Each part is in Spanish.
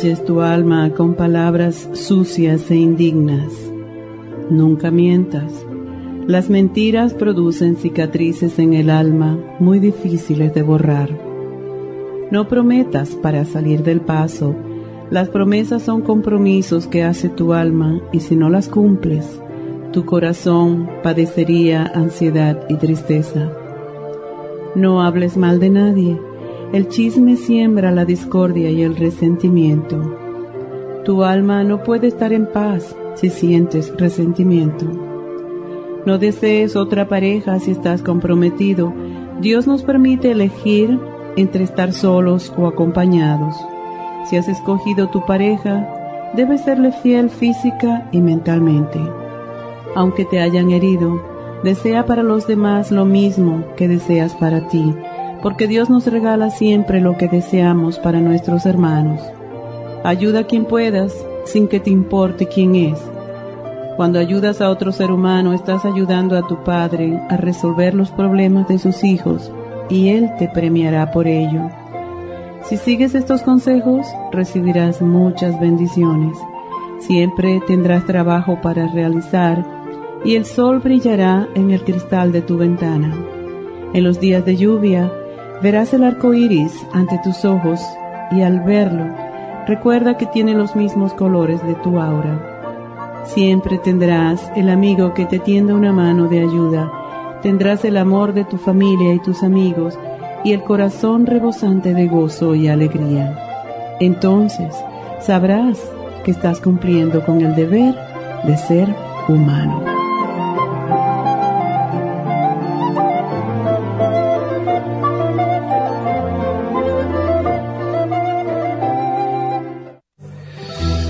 Tu alma con palabras sucias e indignas. Nunca mientas. Las mentiras producen cicatrices en el alma muy difíciles de borrar. No prometas para salir del paso. Las promesas son compromisos que hace tu alma y si no las cumples, tu corazón padecería ansiedad y tristeza. No hables mal de nadie el chisme siembra la discordia y el resentimiento. Tu alma no puede estar en paz si sientes resentimiento. No desees otra pareja si estás comprometido. Dios nos permite elegir entre estar solos o acompañados. Si has escogido tu pareja, debes serle fiel física y mentalmente. Aunque te hayan herido, desea para los demás lo mismo que deseas para ti porque Dios nos regala siempre lo que deseamos para nuestros hermanos. Ayuda a quien puedas sin que te importe quién es. Cuando ayudas a otro ser humano, estás ayudando a tu Padre a resolver los problemas de sus hijos y Él te premiará por ello. Si sigues estos consejos, recibirás muchas bendiciones. Siempre tendrás trabajo para realizar y el sol brillará en el cristal de tu ventana. En los días de lluvia, Verás el arco iris ante tus ojos y al verlo, recuerda que tiene los mismos colores de tu aura. Siempre tendrás el amigo que te tienda una mano de ayuda, tendrás el amor de tu familia y tus amigos y el corazón rebosante de gozo y alegría. Entonces sabrás que estás cumpliendo con el deber de ser humano.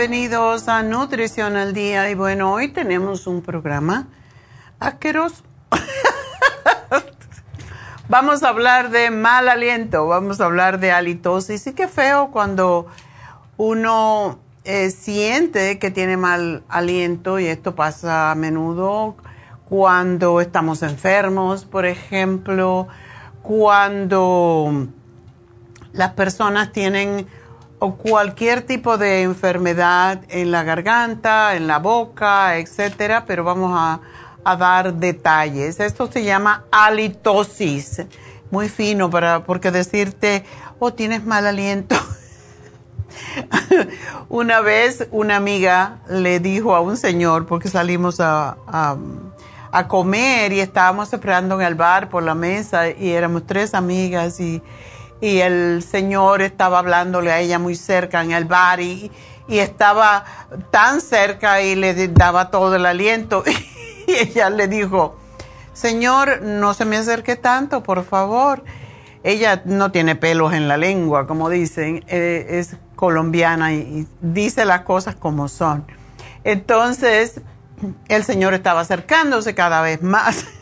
Bienvenidos a Nutrición al Día. Y bueno, hoy tenemos un programa asqueroso. vamos a hablar de mal aliento, vamos a hablar de halitosis. Y qué feo cuando uno eh, siente que tiene mal aliento y esto pasa a menudo cuando estamos enfermos, por ejemplo, cuando las personas tienen cualquier tipo de enfermedad en la garganta, en la boca, etcétera, pero vamos a, a dar detalles. Esto se llama halitosis. Muy fino para porque decirte, "Oh, tienes mal aliento." una vez una amiga le dijo a un señor, porque salimos a, a comer y estábamos esperando en el bar por la mesa y éramos tres amigas y, y el señor estaba hablándole a ella muy cerca en el bar y, y estaba tan cerca y le daba todo el aliento y ella le dijo, señor, no se me acerque tanto, por favor. Ella no tiene pelos en la lengua, como dicen, eh, es colombiana y dice las cosas como son. Entonces, el Señor estaba acercándose cada vez más.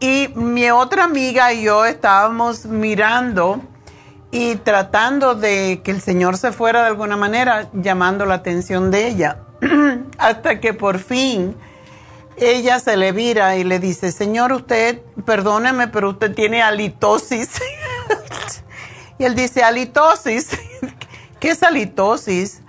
Y mi otra amiga y yo estábamos mirando y tratando de que el Señor se fuera de alguna manera, llamando la atención de ella, hasta que por fin ella se le vira y le dice, Señor, usted, perdóneme, pero usted tiene halitosis. y él dice, halitosis. ¿Qué es halitosis?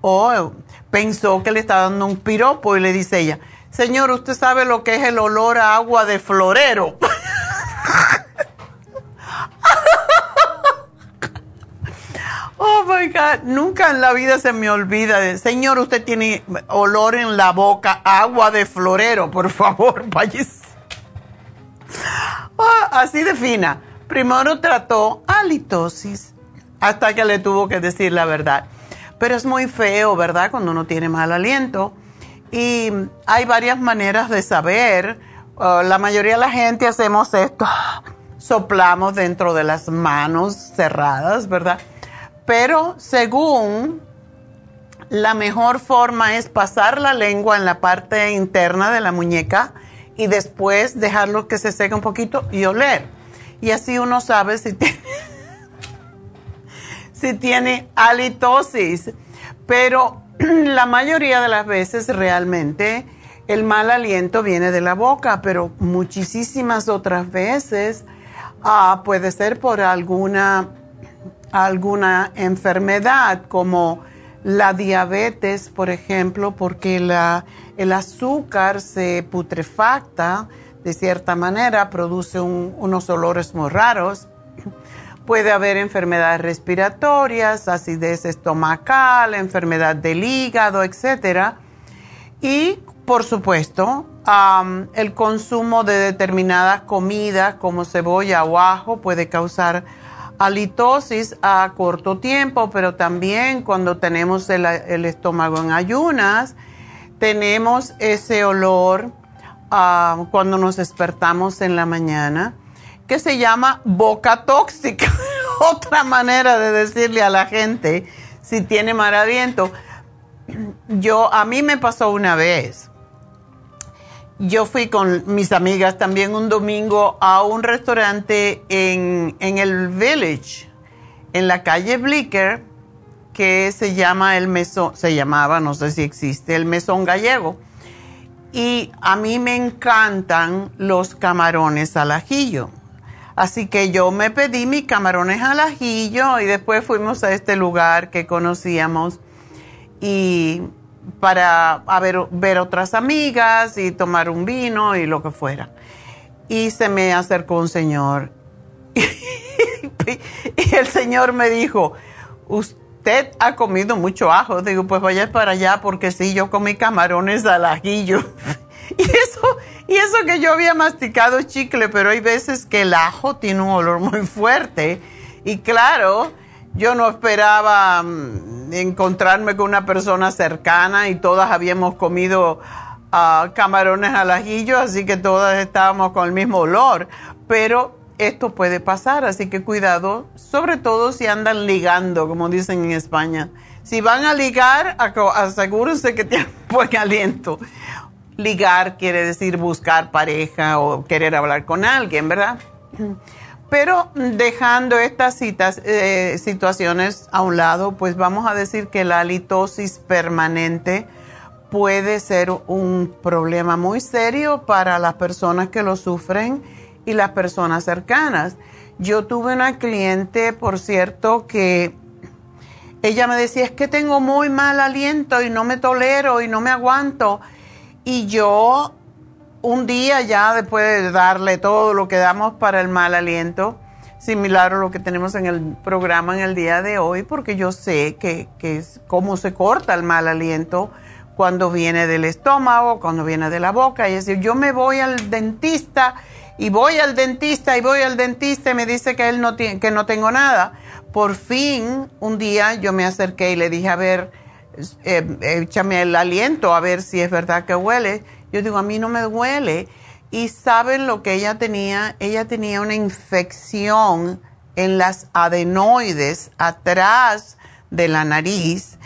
Oh, pensó que le estaba dando un piropo y le dice ella, señor, ¿usted sabe lo que es el olor a agua de florero? oh my God, nunca en la vida se me olvida. señor, usted tiene olor en la boca, agua de florero, por favor, váyase. Ah, así de fina. Primero trató halitosis hasta que le tuvo que decir la verdad. Pero es muy feo, ¿verdad? Cuando uno tiene mal aliento. Y hay varias maneras de saber. Uh, la mayoría de la gente hacemos esto. Soplamos dentro de las manos cerradas, ¿verdad? Pero según la mejor forma es pasar la lengua en la parte interna de la muñeca y después dejarlo que se seque un poquito y oler. Y así uno sabe si tiene si tiene halitosis, pero la mayoría de las veces realmente el mal aliento viene de la boca, pero muchísimas otras veces ah, puede ser por alguna, alguna enfermedad como la diabetes, por ejemplo, porque la, el azúcar se putrefacta de cierta manera, produce unos olores muy raros Puede haber enfermedades respiratorias, acidez estomacal, enfermedad del hígado, etc. Y, por supuesto, el consumo de determinadas comidas como cebolla o ajo puede causar halitosis a corto tiempo, pero también cuando tenemos el, estómago en ayunas, tenemos ese olor cuando nos despertamos en la mañana que se llama boca tóxica. Otra manera de decirle a la gente si tiene mal aliento. Yo, a mí me pasó una vez. Yo fui con mis amigas también un domingo a un restaurante en, en el Village, en la calle Blicker, que se llama el mesón, se llamaba, no sé si existe, el mesón gallego. Y a mí me encantan los camarones al ajillo. Así que yo me pedí mis camarones al ajillo y después fuimos a este lugar que conocíamos y para ver, ver otras amigas y tomar un vino y lo que fuera. Y se me acercó un señor y el señor me dijo, usted ha comido mucho ajo. Digo, pues vaya para allá porque sí, yo comí camarones al ajillo. y eso y eso que yo había masticado chicle, pero hay veces que el ajo tiene un olor muy fuerte. Y claro, yo no esperaba mm, encontrarme con una persona cercana y todas habíamos comido ah, camarones al ajillo, así que todas estábamos con el mismo olor. Pero esto puede pasar, así que cuidado, sobre todo si andan ligando, como dicen en España. Si van a ligar, asegúrense que tienen buen aliento ligar quiere decir buscar pareja o querer hablar con alguien, ¿verdad? Pero dejando estas eh, situaciones a un lado, pues vamos a decir que la halitosis permanente puede ser un problema muy serio para las personas que lo sufren y las personas cercanas. Yo tuve una cliente, por cierto, que ella me decía, es que tengo muy mal aliento y no me tolero y no me aguanto. Y yo un día ya después de darle todo lo que damos para el mal aliento, similar a lo que tenemos en el programa en el día de hoy, porque yo sé que, que es cómo se corta el mal aliento cuando viene del estómago, cuando viene de la boca. Y es decir, yo me voy al dentista y voy al dentista y voy al dentista y me dice que él no tiene, que no tengo nada. Por fin, un día yo me acerqué y le dije, a ver, eh, échame el aliento a ver si es verdad que huele yo digo, a mí no me duele. Y saben lo que ella tenía? Ella tenía una infección en las adenoides atrás de la nariz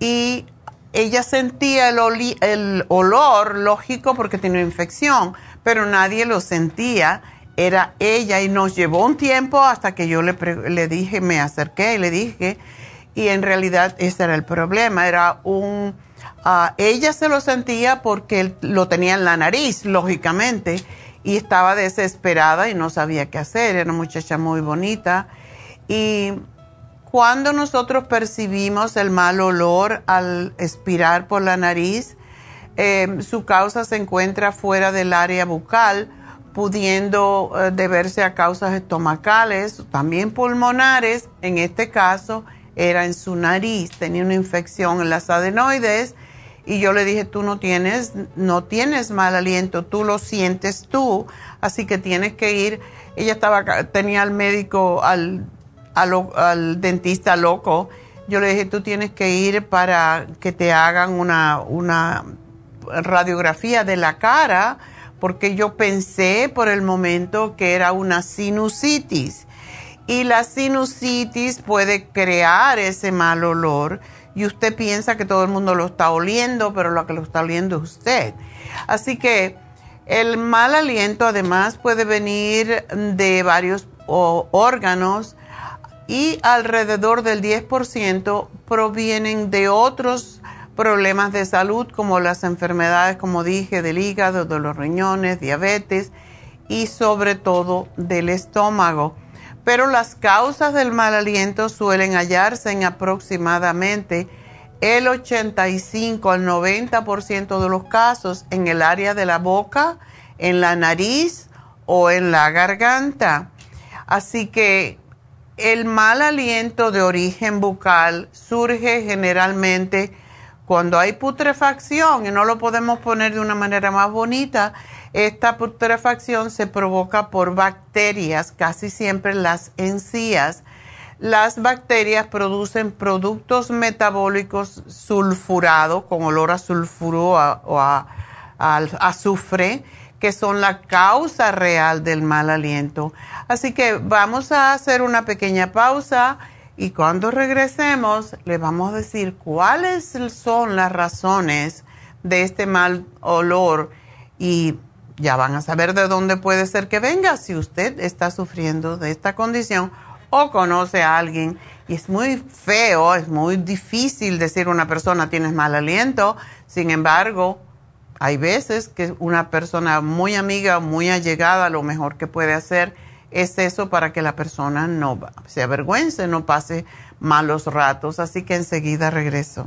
y ella sentía el, el olor lógico porque tenía infección, pero nadie lo sentía. Era ella y nos llevó un tiempo hasta que yo le, le dije, me acerqué y le dije, y en realidad ese era el problema, era un Ah, ella se lo sentía porque lo tenía en la nariz, lógicamente, y estaba desesperada y no sabía qué hacer. Era una muchacha muy bonita. Y cuando nosotros percibimos el mal olor al expirar por la nariz, em, su causa se encuentra fuera del área bucal, pudiendo eh, deberse a causas estomacales, también pulmonares. En este caso, era en su nariz, tenía una infección en las adenoides y yo le dije, tú no tienes, no tienes mal aliento, tú lo sientes tú, así que tienes que ir. Ella estaba, tenía al médico, al, al, dentista loco. Yo le dije, tú tienes que ir para que te hagan una, una radiografía de la cara, porque yo pensé por el momento que era una sinusitis. Y la sinusitis puede crear ese mal olor y usted piensa que todo el mundo lo está oliendo, pero lo que lo está oliendo es usted. Así que el mal aliento además puede venir de varios órganos y alrededor del 10% provienen de otros problemas de salud como las enfermedades, como dije, del hígado, de los riñones, diabetes y sobre todo del estómago pero las causas del mal aliento suelen hallarse en aproximadamente el 85 al 90% de los casos en el área de la boca, en la nariz o en la garganta. Así que el mal aliento de origen bucal surge generalmente cuando hay putrefacción y no lo podemos poner de una manera más bonita esta putrefacción se provoca por bacterias, casi siempre las encías. Las bacterias producen productos metabólicos sulfurados con olor a sulfuro o a, azufre, que son la causa real del mal aliento. Así que vamos a hacer una pequeña pausa y cuando regresemos le vamos a decir cuáles son las razones de este mal olor y ya van a saber de dónde puede ser que venga si usted está sufriendo de esta condición o conoce a alguien. Y es muy feo, es muy difícil decir una persona tienes mal aliento. Sin embargo, hay veces que una persona muy amiga, muy allegada, lo mejor que puede hacer es eso para que la persona no se avergüence, no pase malos ratos. Así que enseguida regreso.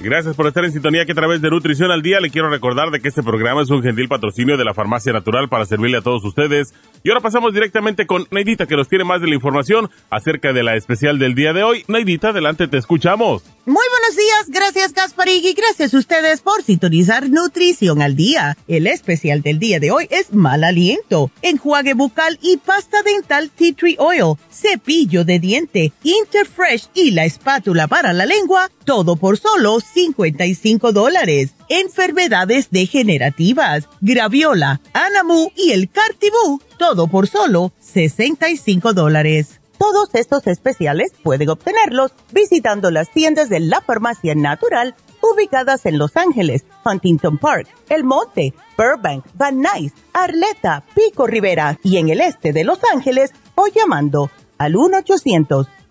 Gracias por estar en sintonía que a través de Nutrición al Día le quiero recordar de que este programa es un gentil patrocinio de la Farmacia Natural para servirle a todos ustedes. Y ahora pasamos directamente con Neidita que nos tiene más de la información acerca de la especial del día de hoy. Neidita, adelante, te escuchamos. Muy buenos días, gracias Gasparig y gracias a ustedes por sintonizar Nutrición al Día. El especial del día de hoy es mal aliento, enjuague bucal y pasta dental Tea Tree Oil, cepillo de diente, Interfresh y la espátula para la lengua, todo por solo 55 dólares. Enfermedades degenerativas, graviola, anamu y el cartibú, todo por solo 65 dólares. Todos estos especiales pueden obtenerlos visitando las tiendas de la farmacia natural ubicadas en Los Ángeles, Huntington Park, El Monte, Burbank, Van Nuys, Arleta, Pico Rivera y en el este de Los Ángeles o llamando al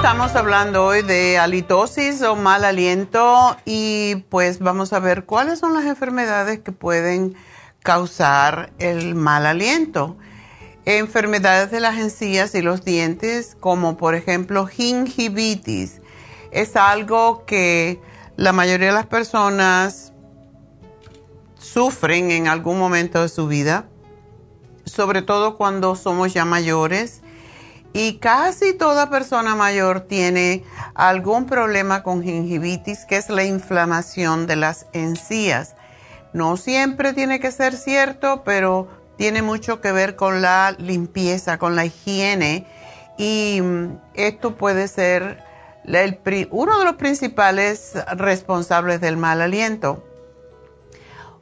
Estamos hablando hoy de halitosis o mal aliento y pues vamos a ver cuáles son las enfermedades que pueden causar el mal aliento. Enfermedades de las encías y los dientes, como por ejemplo gingivitis, es algo que la mayoría de las personas sufren en algún momento de su vida, sobre todo cuando somos ya mayores. Y casi toda persona mayor tiene algún problema con gingivitis, que es la inflamación de las encías. No siempre tiene que ser cierto, pero tiene mucho que ver con la limpieza, con la higiene. Y mm, esto puede ser uno de los principales responsables del mal aliento.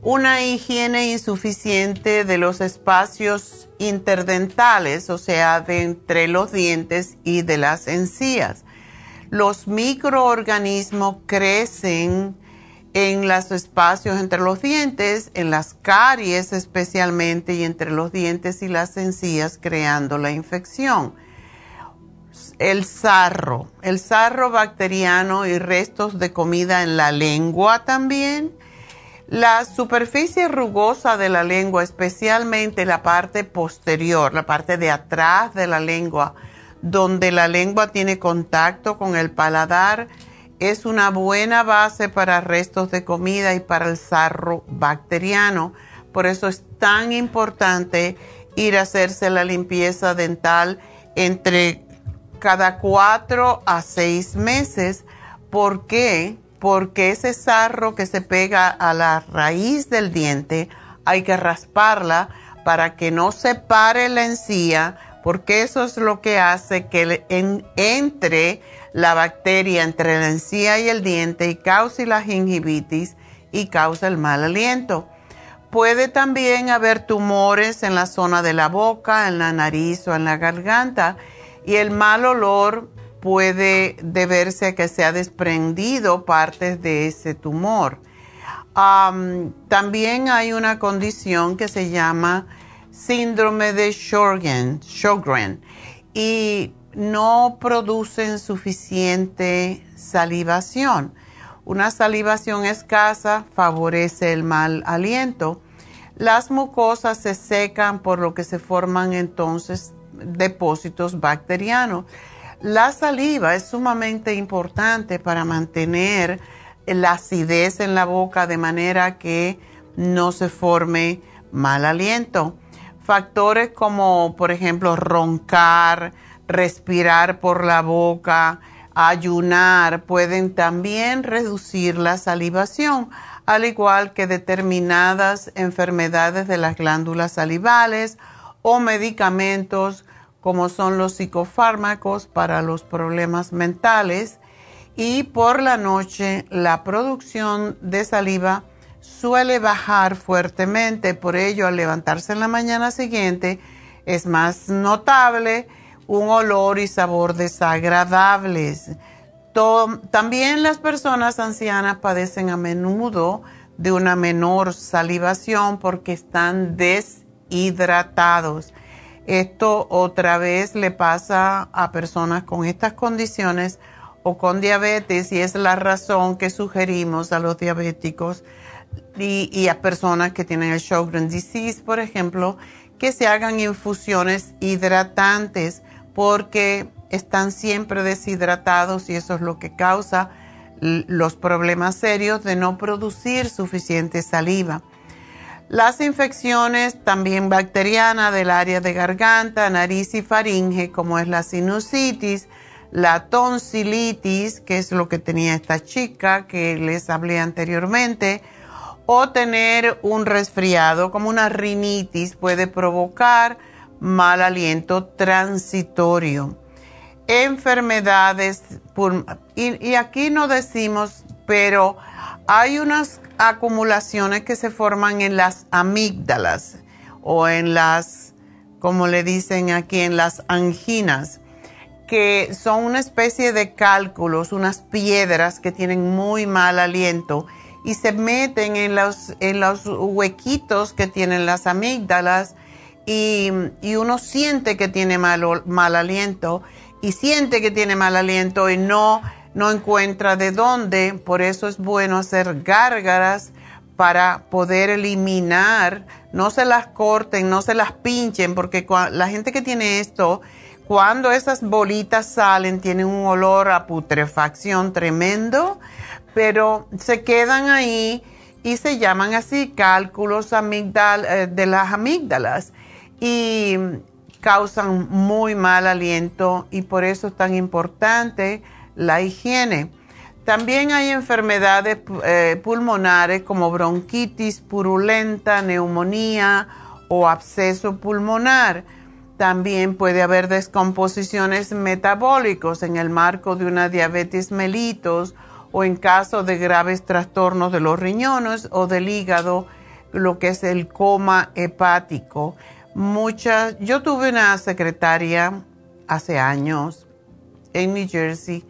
Una higiene insuficiente de los espacios interdentales, o sea, de entre los dientes y de las encías. Los microorganismos crecen en los espacios entre los dientes, en las caries especialmente y entre los dientes y las encías creando la infección. El sarro, el sarro bacteriano y restos de comida en la lengua también. La superficie rugosa de la lengua, especialmente la parte posterior, la parte de atrás de la lengua, donde la lengua tiene contacto con el paladar, es una buena base para restos de comida y para el sarro bacteriano. Por eso es tan importante ir a hacerse la limpieza dental entre cada cuatro a seis meses. ¿Por qué? Porque ese sarro que se pega a la raíz del diente hay que rasparla para que no se pare la encía porque eso es lo que hace que entre la bacteria entre la encía y el diente y cause la gingivitis y causa el mal aliento. Puede también haber tumores en la zona de la boca, en la nariz o en la garganta y el mal olor puede deberse a que se ha desprendido partes de ese tumor. también hay una condición que se llama síndrome de Sjogren, y no producen suficiente salivación. Una salivación escasa favorece el mal aliento. Las mucosas se secan por lo que se forman entonces depósitos bacterianos. La saliva es sumamente importante para mantener la acidez en la boca de manera que no se forme mal aliento. Factores como, por ejemplo, roncar, respirar por la boca, ayunar, pueden también reducir la salivación, al igual que determinadas enfermedades de las glándulas salivales o medicamentos como son los psicofármacos para los problemas mentales. Y por la noche la producción de saliva suele bajar fuertemente, por ello al levantarse en la mañana siguiente es más notable un olor y sabor desagradables. también las personas ancianas padecen a menudo de una menor salivación porque están deshidratados. Esto otra vez le pasa a personas con estas condiciones o con diabetes y es la razón que sugerimos a los diabéticos y, a personas que tienen el Sjogren disease, por ejemplo, que se hagan infusiones hidratantes porque están siempre deshidratados y eso es lo que causa los problemas serios de no producir suficiente saliva. Las infecciones también bacterianas del área de garganta, nariz y faringe, como es la sinusitis, la tonsilitis, que es lo que tenía esta chica que les hablé anteriormente, o tener un resfriado como una rinitis puede provocar mal aliento transitorio, enfermedades, y, aquí no decimos, pero hay unas acumulaciones que se forman en las amígdalas o en las, como le dicen aquí, en las anginas, que son una especie de cálculos, unas piedras que tienen muy mal aliento y se meten en los, en los huequitos que tienen las amígdalas y, uno siente que tiene mal, mal aliento y siente que tiene mal aliento y no, no encuentra de dónde. Por eso es bueno hacer gárgaras para poder eliminar, no se las corten, no se las pinchen, porque la gente que tiene esto, cuando esas bolitas salen, tienen un olor a putrefacción tremendo, pero se quedan ahí y se llaman así cálculos eh, de las amígdalas y causan muy mal aliento y por eso es tan importante la higiene. También hay enfermedades eh, pulmonares como bronquitis purulenta, neumonía o absceso pulmonar. También puede haber descomposiciones metabólicos en el marco de una diabetes mellitus o en caso de graves trastornos de los riñones o del hígado, lo que es el coma hepático muchas, yo tuve una secretaria hace años en New Jersey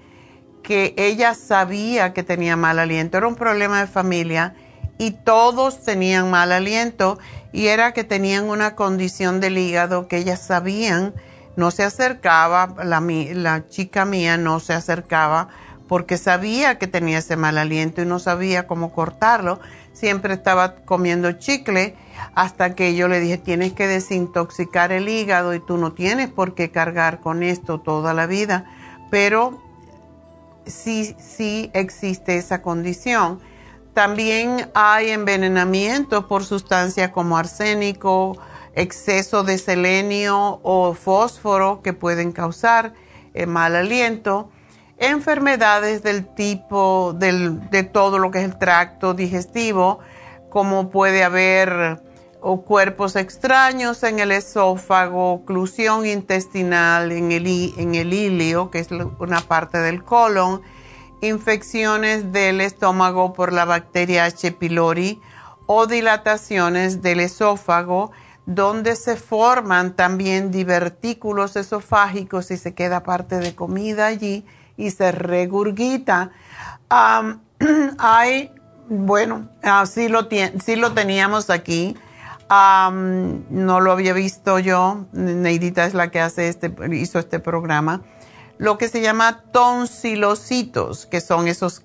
que ella sabía que tenía mal aliento, era un problema de familia y todos tenían mal aliento y era que tenían una condición del hígado que ellas sabían, no se acercaba, la, la chica mía no se acercaba porque sabía que tenía ese mal aliento y no sabía cómo cortarlo, siempre estaba comiendo chicle hasta que yo le dije, tienes que desintoxicar el hígado y tú no tienes por qué cargar con esto toda la vida, pero sí, sí existe esa condición. También hay envenenamiento por sustancias como arsénico, exceso de selenio o fósforo que pueden causar eh, mal aliento enfermedades del tipo de todo lo que es el tracto digestivo, como puede haber o cuerpos extraños en el esófago, oclusión intestinal en el, en el ilio, que es una parte del colon, infecciones del estómago por la bacteria H. pylori o dilataciones del esófago, donde se forman también divertículos esofágicos y se queda parte de comida allí y se regurgita. hay, bueno, así sí lo teníamos aquí no lo había visto yo. Neidita es la que hace este, hizo este programa. Lo que se llama tonsilocitos, que son esos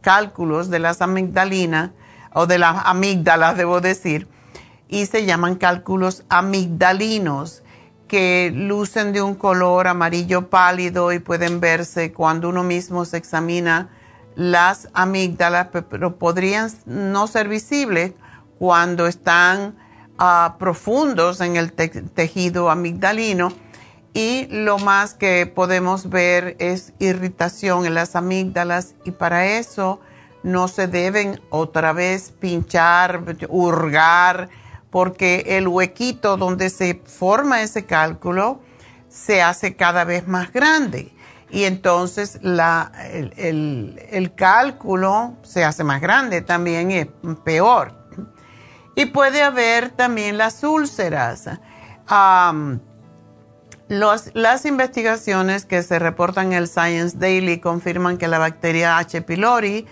cálculos de las amigdalinas, o de las amígdalas, debo decir, y se llaman cálculos amigdalinos, que lucen de un color amarillo pálido y pueden verse cuando uno mismo se examina las amígdalas, pero podrían no ser visibles cuando están profundos en el tejido amigdalino y lo más que podemos ver es irritación en las amígdalas y para eso no se deben otra vez pinchar, hurgar, porque el huequito donde se forma ese cálculo se hace cada vez más grande y entonces el, el cálculo se hace más grande también es peor. Y puede haber también las úlceras. las investigaciones que se reportan en el Science Daily confirman que la bacteria H. pylori,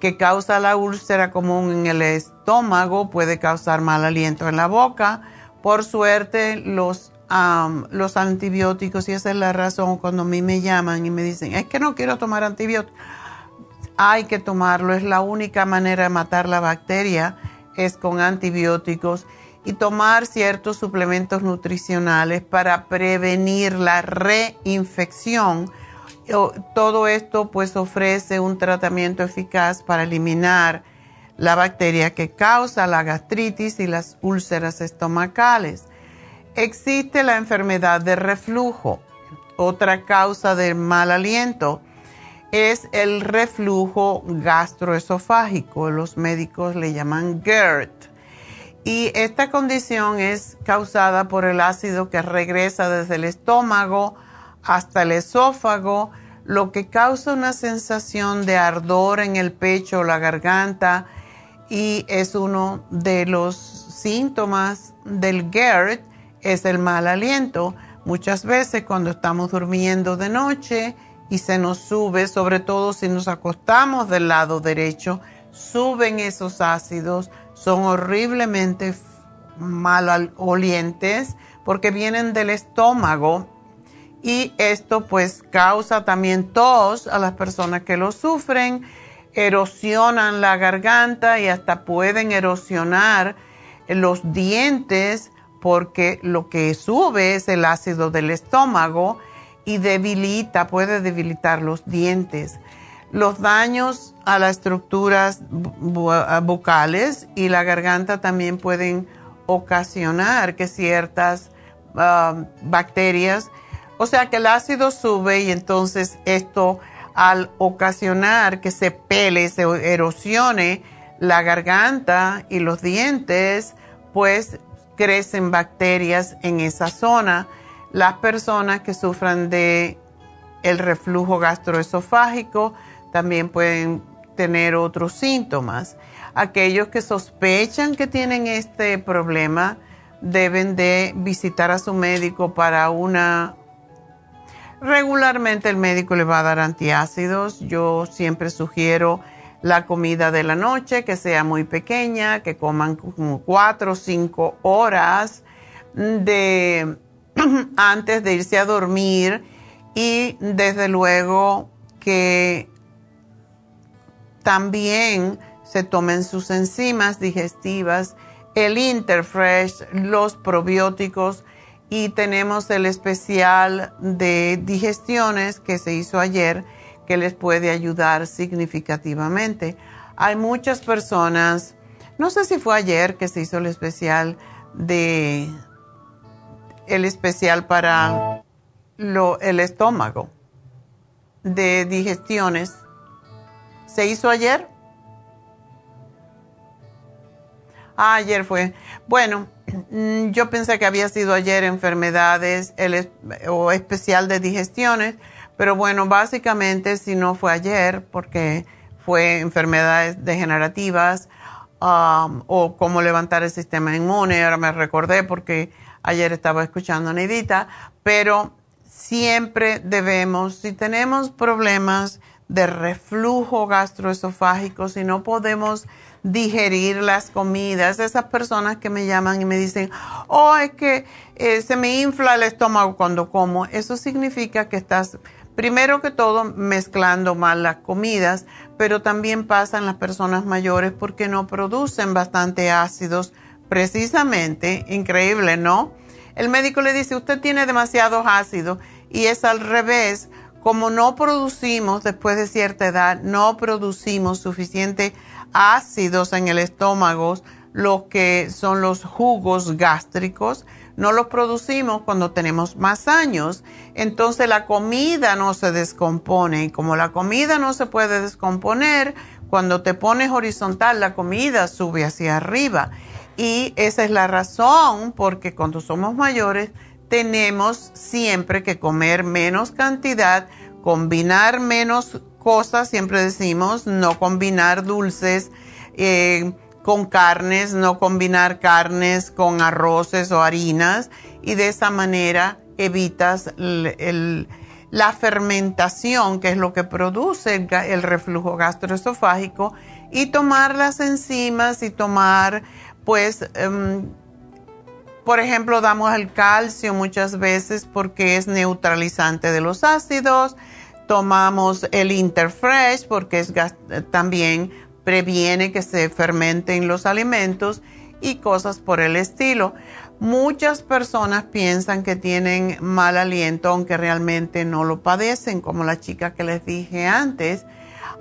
que causa la úlcera común en el estómago, puede causar mal aliento en la boca. Por suerte, los, los antibióticos, y esa es la razón cuando a mí me llaman y me dicen, es que no quiero tomar antibióticos, hay que tomarlo, es la única manera de matar la bacteria es con antibióticos y tomar ciertos suplementos nutricionales para prevenir la reinfección. Todo esto pues ofrece un tratamiento eficaz para eliminar la bacteria que causa la gastritis y las úlceras estomacales. Existe la enfermedad de reflujo. Otra causa de mal aliento es el reflujo gastroesofágico. Los médicos le llaman GERD. Y esta condición es causada por el ácido que regresa desde el estómago hasta el esófago, lo que causa una sensación de ardor en el pecho o la garganta y es uno de los síntomas del GERD, es el mal aliento. Muchas veces cuando estamos durmiendo de noche, y se nos sube, sobre todo si nos acostamos del lado derecho, suben esos ácidos, son horriblemente mal olientes porque vienen del estómago y esto pues causa también tos a las personas que lo sufren, erosionan la garganta y hasta pueden erosionar los dientes porque lo que sube es el ácido del estómago y debilita, puede debilitar los dientes. Los daños a las estructuras bucales y la garganta también pueden ocasionar que ciertas ah, bacterias, o sea que el ácido sube y entonces esto al ocasionar que se pele, se erosione la garganta y los dientes, pues crecen bacterias en esa zona las personas que sufran de el reflujo gastroesofágico también pueden tener otros síntomas. Aquellos que sospechan que tienen este problema deben de visitar a su médico para una... Regularmente el médico le va a dar antiácidos. Yo siempre sugiero la comida de la noche que sea muy pequeña, que coman como cuatro o cinco horas de antes de irse a dormir y desde luego que también se tomen sus enzimas digestivas, el Interfresh, los probióticos y tenemos el especial de digestiones que se hizo ayer que les puede ayudar significativamente. Hay muchas personas, no sé si fue ayer que se hizo el especial de el especial para lo, el estómago de digestiones. ¿Se hizo ayer? Ah, ayer fue. Bueno, mm, yo pensé que había sido ayer enfermedades o especial de digestiones, pero bueno, básicamente si no fue ayer, porque fue enfermedades degenerativas um, o cómo levantar el sistema inmune, ahora me recordé porque ayer estaba escuchando a Neidita, pero siempre debemos, si tenemos problemas de reflujo gastroesofágico, si no podemos digerir las comidas, esas personas que me llaman y me dicen, oh, es que eh, se me infla el estómago cuando como, eso significa que estás, primero que todo, mezclando mal las comidas, pero también pasan las personas mayores porque no producen bastante ácidos, precisamente, increíble, ¿no? El médico le dice, usted tiene demasiados ácidos y es al revés. Como no producimos, después de cierta edad, no producimos suficiente ácidos en el estómago, lo que son los jugos gástricos, no los producimos cuando tenemos más años. Entonces la comida no se descompone y como la comida no se puede descomponer, cuando te pones horizontal la comida sube hacia arriba. Y esa es la razón porque cuando somos mayores tenemos siempre que comer menos cantidad, combinar menos cosas, siempre decimos, no combinar dulces eh, con carnes, no combinar carnes con arroces o harinas. Y de esa manera evitas la fermentación, que es lo que produce el, reflujo gastroesofágico, y tomar las enzimas y tomar pues, em, por ejemplo, damos el calcio muchas veces porque es neutralizante de los ácidos. Tomamos el Interfresh porque es también previene que se fermenten los alimentos y cosas por el estilo. Muchas personas piensan que tienen mal aliento, aunque realmente no lo padecen, como la chica que les dije antes.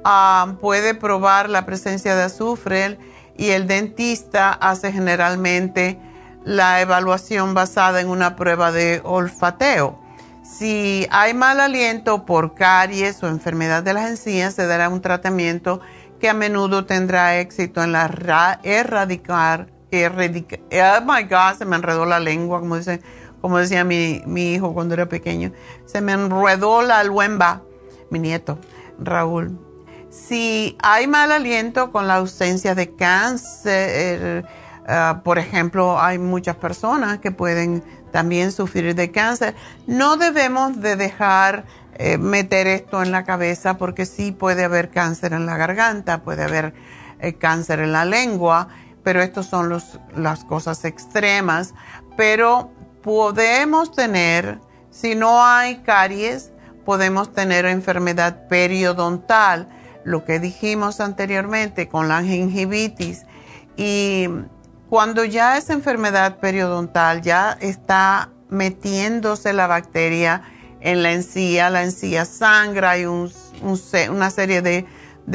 Ah, puede probar la presencia de azufre y el dentista hace generalmente la evaluación basada en una prueba de olfateo. Si hay mal aliento por caries o enfermedad de las encías, se dará un tratamiento que a menudo tendrá éxito en la erradicar, oh my God, se me enredó la lengua, como, dice, como decía mi, mi hijo cuando era pequeño, se me enredó la luemba, mi nieto, Raúl si hay mal aliento con la ausencia de cáncer, eh, por ejemplo, hay muchas personas que pueden también sufrir de cáncer, no debemos de dejar eh, meter esto en la cabeza porque sí puede haber cáncer en la garganta, puede haber eh, cáncer en la lengua, pero estos son los, las cosas extremas. Pero podemos tener, si no hay caries, podemos tener enfermedad periodontal lo que dijimos anteriormente con la gingivitis y cuando ya esa enfermedad periodontal ya está metiéndose la bacteria en la encía, la encía sangra, hay una serie de,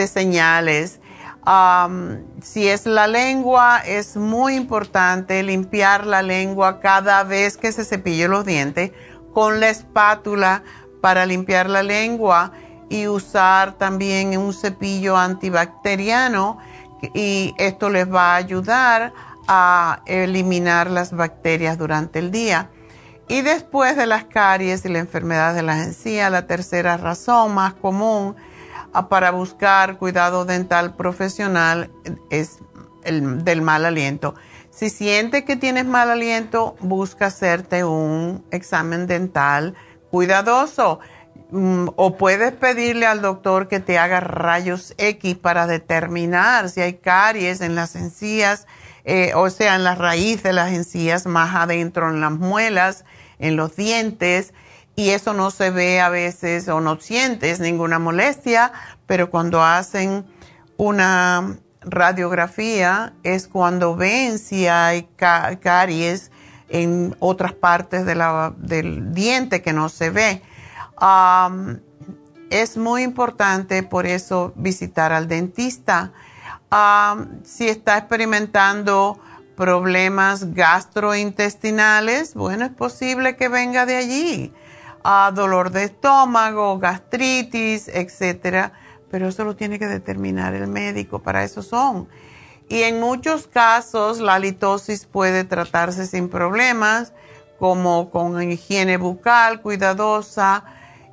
señales. si es la lengua, es muy importante limpiar la lengua cada vez que se cepille los dientes con la espátula para limpiar la lengua y usar también un cepillo antibacteriano y esto les va a ayudar a eliminar las bacterias durante el día. Y después de las caries y la enfermedad de las encías, la tercera razón más común ah, para buscar cuidado dental profesional es el del mal aliento. Si sientes que tienes mal aliento, busca hacerte un examen dental cuidadoso. Mm, o puedes pedirle al doctor que te haga rayos X para determinar si hay caries en las encías, eh, o sea, en la raíz de las encías, más adentro en las muelas, en los dientes, y eso no se ve a veces o no sientes ninguna molestia, pero cuando hacen una radiografía es cuando ven si hay caries en otras partes del diente que no se ve es muy importante por eso visitar al dentista. si está experimentando problemas gastrointestinales, bueno, es posible que venga de allí. dolor de estómago, gastritis, etcétera. Pero eso lo tiene que determinar el médico, para eso son. Y en muchos casos la litosis puede tratarse sin problemas, como con higiene bucal cuidadosa.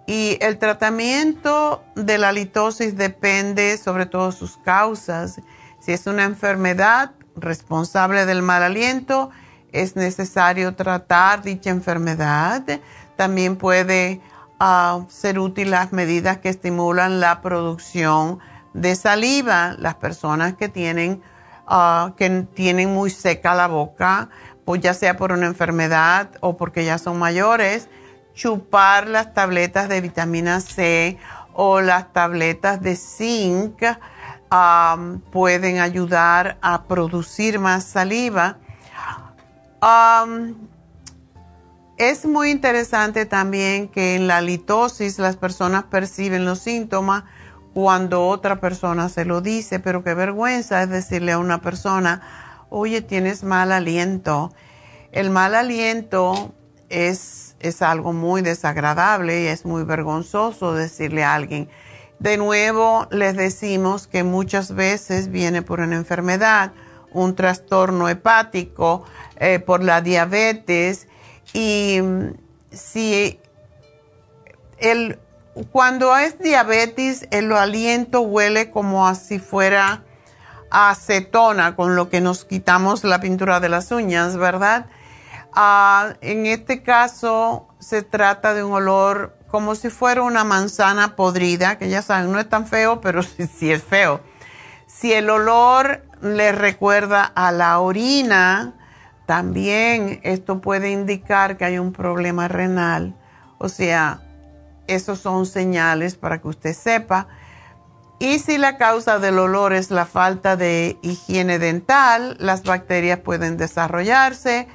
Y el tratamiento de la litosis depende sobre todo sus causas. Si es una enfermedad responsable del mal aliento, es necesario tratar dicha enfermedad. También puede ah, ser útil las medidas que estimulan la producción de saliva. Las personas que tienen Ah, que tienen muy seca la boca, pues ya sea por una enfermedad o porque ya son mayores, chupar las tabletas de vitamina C o las tabletas de zinc pueden ayudar a producir más saliva. es muy interesante también que en la litosis las personas perciben los síntomas cuando otra persona se lo dice, pero qué vergüenza es decirle a una persona, oye, tienes mal aliento. El mal aliento es, es algo muy desagradable y es muy vergonzoso decirle a alguien. De nuevo, les decimos que muchas veces viene por una enfermedad, un trastorno hepático, eh, por la diabetes y mm, si el cuando es diabetes, el aliento huele como si fuera acetona, con lo que nos quitamos la pintura de las uñas, ¿verdad? En este caso se trata de un olor como si fuera una manzana podrida, que ya saben, no es tan feo, pero sí, sí es feo. Si el olor le recuerda a la orina, también esto puede indicar que hay un problema renal. O sea, esos son señales para que usted sepa. Y si la causa del olor es la falta de higiene dental, las bacterias pueden desarrollarse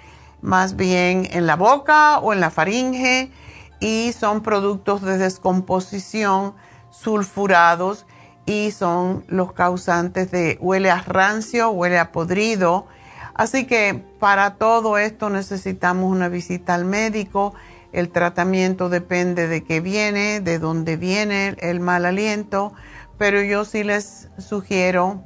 más bien en la boca o en la faringe y son productos de descomposición sulfurados y son los causantes de huele a rancio, huele a podrido. Así que para todo esto necesitamos una visita al médico el tratamiento depende de qué viene, de dónde viene el mal aliento, pero yo sí les sugiero,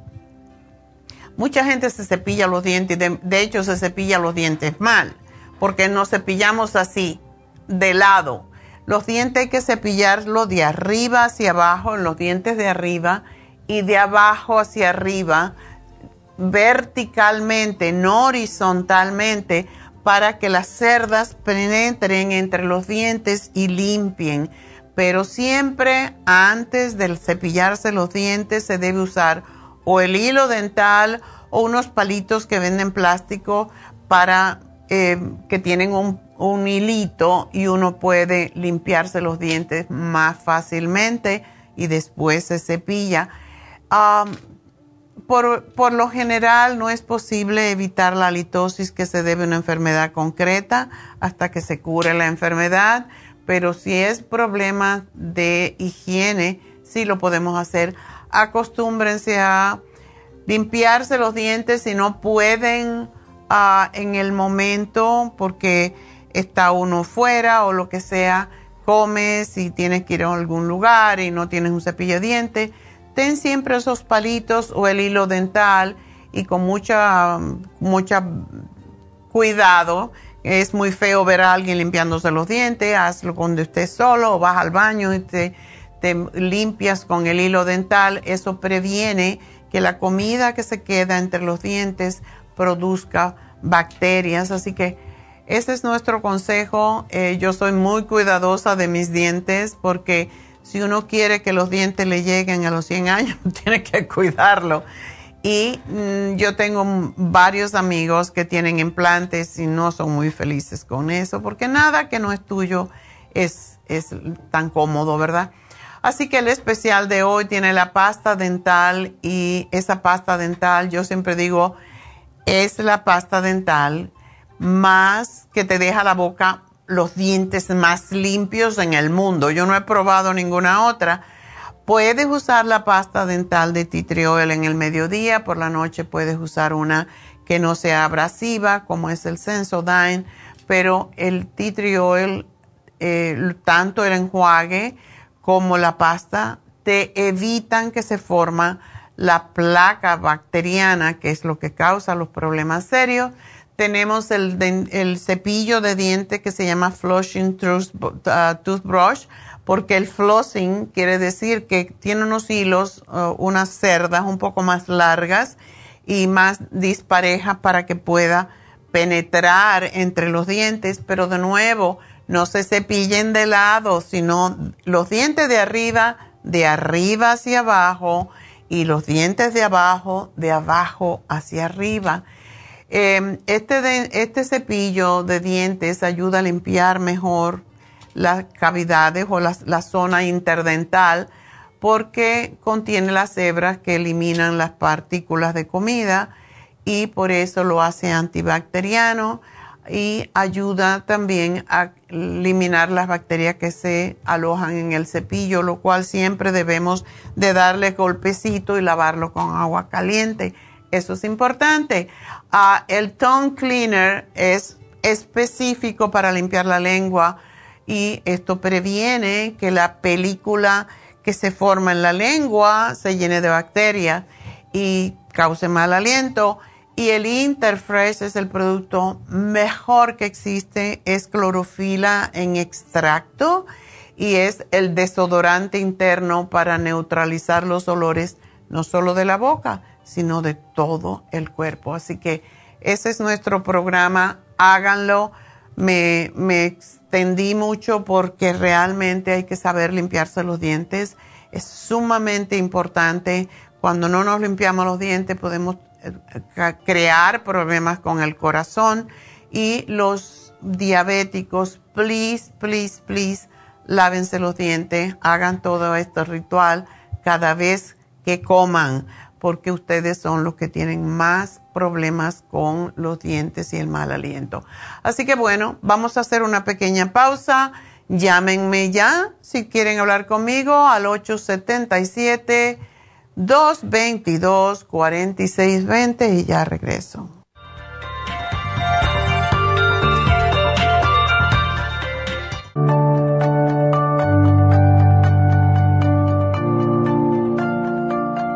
mucha gente se cepilla los dientes, de, hecho se cepilla los dientes mal, porque nos cepillamos así, de lado. Los dientes hay que cepillarlos de arriba hacia abajo, en los dientes de arriba, y de abajo hacia arriba, verticalmente, no horizontalmente, para que las cerdas penetren entre los dientes y limpien. Pero siempre antes de cepillarse los dientes se debe usar o el hilo dental o unos palitos que venden plástico para eh, que tienen un, hilito y uno puede limpiarse los dientes más fácilmente y después se cepilla por, lo general no es posible evitar la litosis que se debe a una enfermedad concreta hasta que se cure la enfermedad, pero si es problema de higiene, sí lo podemos hacer. Acostúmbrense a limpiarse los dientes si no pueden ah, en el momento porque está uno fuera o lo que sea, comes si tienes que ir a algún lugar y no tienes un cepillo de dientes ten siempre esos palitos o el hilo dental y con mucha, mucha cuidado. Es muy feo ver a alguien limpiándose los dientes, hazlo cuando estés solo o vas al baño y te, te limpias con el hilo dental. Eso previene que la comida que se queda entre los dientes produzca bacterias. Así que ese es nuestro consejo. Eh, yo soy muy cuidadosa de mis dientes porque si uno quiere que los dientes le lleguen a los 100 años, tiene que cuidarlo. Y mm, yo tengo varios amigos que tienen implantes y no son muy felices con eso, porque nada que no es tuyo es, es tan cómodo, ¿verdad? Así que el especial de hoy tiene la pasta dental y esa pasta dental, yo siempre digo, es la pasta dental más que te deja la boca los dientes más limpios en el mundo. Yo no he probado ninguna otra. Puedes usar la pasta dental de tea en el mediodía, por la noche puedes usar una que no sea abrasiva, como es el Sensodyne, pero el tea tree eh, tanto el enjuague como la pasta, te evitan que se forma la placa bacteriana, que es lo que causa los problemas serios. Tenemos el, cepillo de diente que se llama Flushing uh, Toothbrush, porque el flossing quiere decir que tiene unos hilos, uh, unas cerdas un poco más largas y más disparejas para que pueda penetrar entre los dientes, pero de nuevo, no se cepillen de lado, sino los dientes de arriba, de arriba hacia abajo y los dientes de abajo, de abajo hacia arriba. Em, este, este cepillo de dientes ayuda a limpiar mejor las cavidades o la, zona interdental porque contiene las hebras que eliminan las partículas de comida y por eso lo hace antibacteriano y ayuda también a eliminar las bacterias que se alojan en el cepillo, lo cual siempre debemos de darle golpecito y lavarlo con agua caliente eso es importante. Ah, el tongue cleaner es específico para limpiar la lengua y esto previene que la película que se forma en la lengua se llene de bacterias y cause mal aliento. Y el Interfresh es el producto mejor que existe, es clorofila en extracto y es el desodorante interno para neutralizar los olores no solo de la boca, sino de todo el cuerpo. Así que ese es nuestro programa, háganlo. Me, extendí mucho porque realmente hay que saber limpiarse los dientes. Es sumamente importante. Cuando no nos limpiamos los dientes podemos crear problemas con el corazón y los diabéticos, please, please, please, lávense los dientes, hagan todo este ritual cada vez que coman porque ustedes son los que tienen más problemas con los dientes y el mal aliento. Así que bueno, vamos a hacer una pequeña pausa. Llámenme ya si quieren hablar conmigo al 877 222 4620 y ya regreso.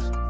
podcast.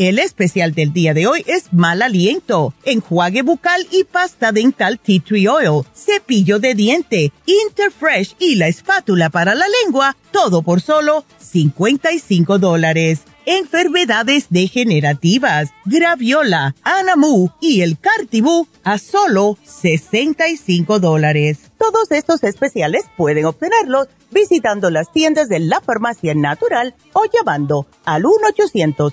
El especial del día de hoy es mal aliento, enjuague bucal y pasta dental tea tree oil, cepillo de diente, Interfresh y la espátula para la lengua, todo por solo 55 dólares. Enfermedades degenerativas, graviola, anamu y el cartibú a solo 65 dólares. Todos estos especiales pueden obtenerlos visitando las tiendas de la farmacia natural o llamando al 1 800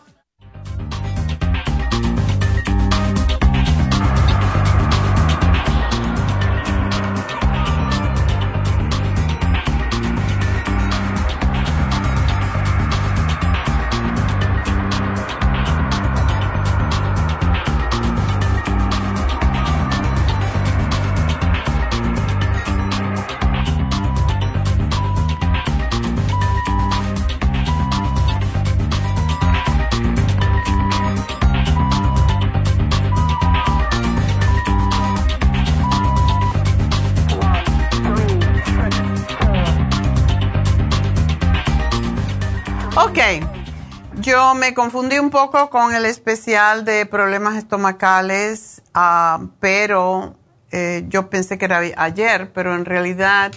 Yo me confundí un poco con el especial de problemas estomacales, ah, pero eh, yo pensé que era ayer, pero en realidad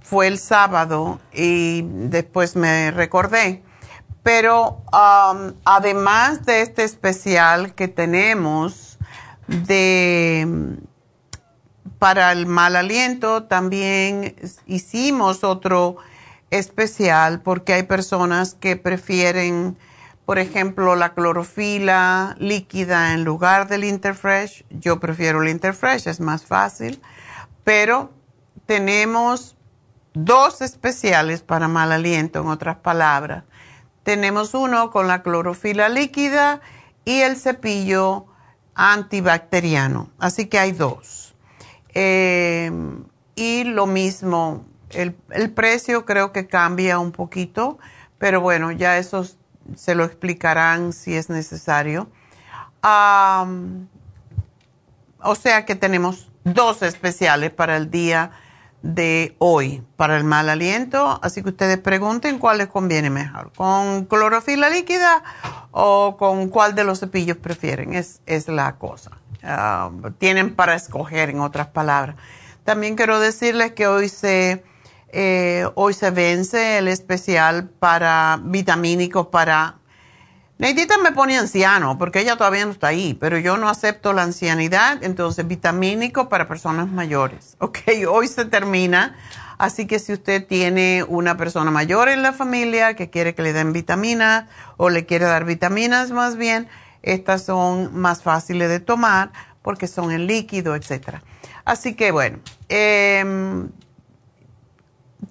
fue el sábado y después me recordé. Pero además de este especial que tenemos de para el mal aliento, también hicimos otro especial porque hay personas que prefieren, por ejemplo, la clorofila líquida en lugar del Interfresh. Yo prefiero el Interfresh, es más fácil. Pero tenemos dos especiales para mal aliento, en otras palabras. Tenemos uno con la clorofila líquida y el cepillo antibacteriano. Así que hay dos. Eh, y lo mismo el, precio creo que cambia un poquito, pero bueno, ya eso se lo explicarán si es necesario. o sea que tenemos dos especiales para el día de hoy, para el mal aliento, así que ustedes pregunten cuál les conviene mejor, con clorofila líquida o con cuál de los cepillos prefieren, es, es la cosa. tienen para escoger, en otras palabras. También quiero decirles que hoy se eh, hoy se vence el especial para vitamínico para... Neidita me pone anciano porque ella todavía no está ahí, pero yo no acepto la ancianidad, entonces vitamínico para personas mayores. Ok, hoy se termina, así que si usted tiene una persona mayor en la familia que quiere que le den vitaminas o le quiere dar vitaminas más bien, estas son más fáciles de tomar porque son en líquido, etc. Así que bueno, eh,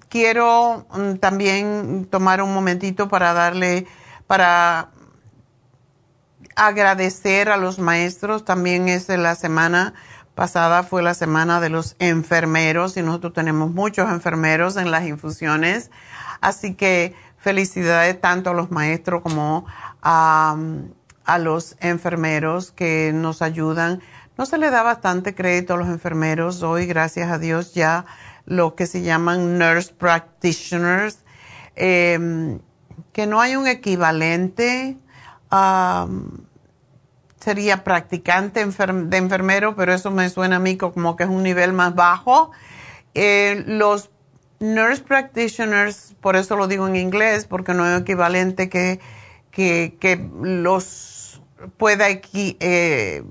quiero mm, también tomar un momentito para darle, para agradecer a los maestros. También es de la semana pasada, fue la semana de los enfermeros y nosotros tenemos muchos enfermeros en las infusiones. Así que felicidades tanto a los maestros como a, a los enfermeros que nos ayudan. No se le da bastante crédito a los enfermeros. Hoy, gracias a Dios, ya lo que se llaman nurse practitioners, em, que no hay un equivalente, sería practicante de enfermero, pero eso me suena a mí como que es un nivel más bajo. Eh, los nurse practitioners, por eso lo digo en inglés, porque no hay equivalente que, que, los pueda, eh,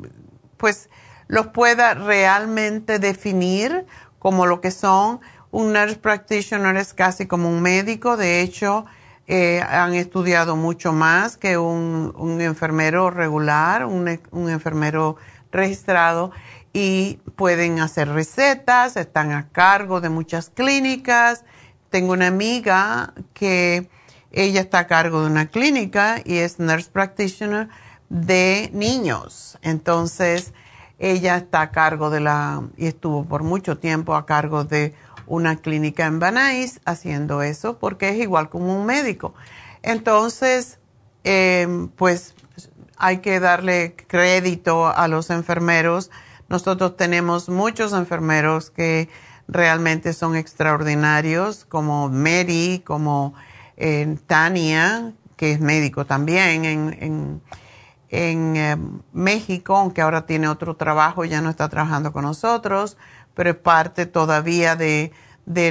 pues, los pueda realmente definir como lo que son. Un nurse practitioner es casi como un médico, de hecho, eh, han estudiado mucho más que un, enfermero regular, un, enfermero registrado y pueden hacer recetas, están a cargo de muchas clínicas. Tengo una amiga que ella está a cargo de una clínica y es nurse practitioner de niños. Entonces, ella está a cargo de la, y estuvo por mucho tiempo a cargo de una clínica en Banais haciendo eso, porque es igual como un médico. Entonces, em, pues hay que darle crédito a los enfermeros. Nosotros tenemos muchos enfermeros que realmente son extraordinarios, como Mary, como eh, Tania, que es médico también en en eh, México, aunque ahora tiene otro trabajo, ya no está trabajando con nosotros, pero es parte todavía de,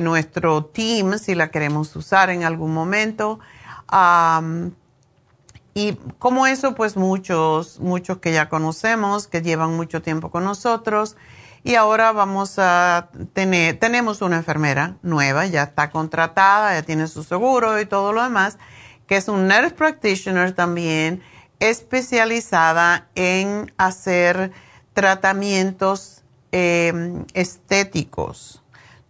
nuestro team, si la queremos usar en algún momento. y como eso, pues muchos, muchos que ya conocemos, que llevan mucho tiempo con nosotros. Y ahora vamos a tener, tenemos una enfermera nueva, ya está contratada, ya tiene su seguro y todo lo demás, que es un nurse practitioner también, especializada en hacer tratamientos em, estéticos.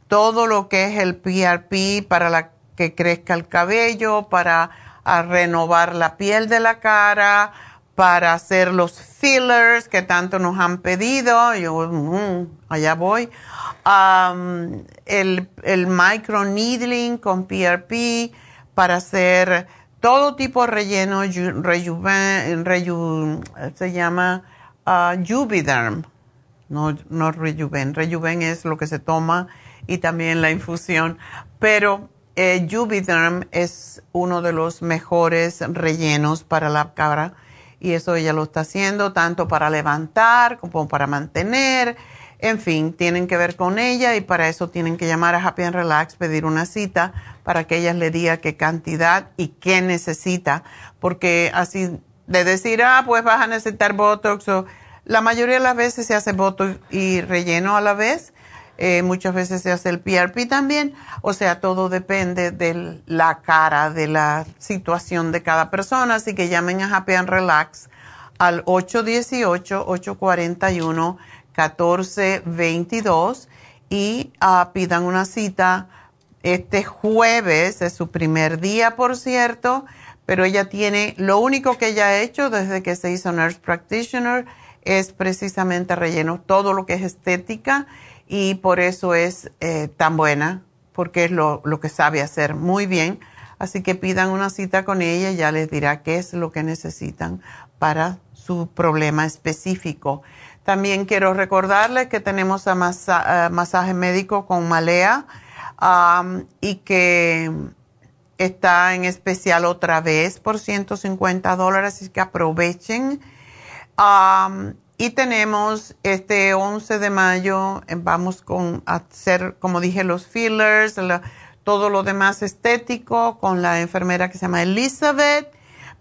Todo lo que es el PRP para que crezca el cabello, para renovar la piel de la cara, para hacer los fillers que tanto nos han pedido. Yo, mm, allá voy. el, el micro needling con PRP para hacer todo tipo de relleno, se llama uh, Juviderm, no, no Rejuven. Rejuven es lo que se toma y también la infusión, pero eh, Juviderm es uno de los mejores rellenos para la cabra y eso ella lo está haciendo tanto para levantar como para mantener. En fin, tienen que ver con ella y para eso tienen que llamar a Happy and Relax, pedir una cita para que ella le diga qué cantidad y qué necesita, porque así de decir, ah, pues vas a necesitar Botox, o la mayoría de las veces se hace Botox y relleno a la vez, eh, muchas veces se hace el PRP también, o sea, todo depende de la cara, de la situación de cada persona, así que llamen a Happy and Relax al 818-841-1422 y uh, pidan una cita este jueves es su primer día, por cierto, pero ella tiene, lo único que ella ha hecho desde que se hizo Nurse Practitioner es precisamente relleno todo lo que es estética y por eso es eh, tan buena, porque es lo, lo que sabe hacer muy bien. Así que pidan una cita con ella ya les dirá qué es lo que necesitan para su problema específico. También quiero recordarles que tenemos a masaje médico con Malea y que está en especial otra vez por 150 dólares, así que aprovechen. y tenemos este 11 de mayo, eh, vamos con hacer, como dije, los fillers, todo lo demás estético con la enfermera que se llama Elizabeth,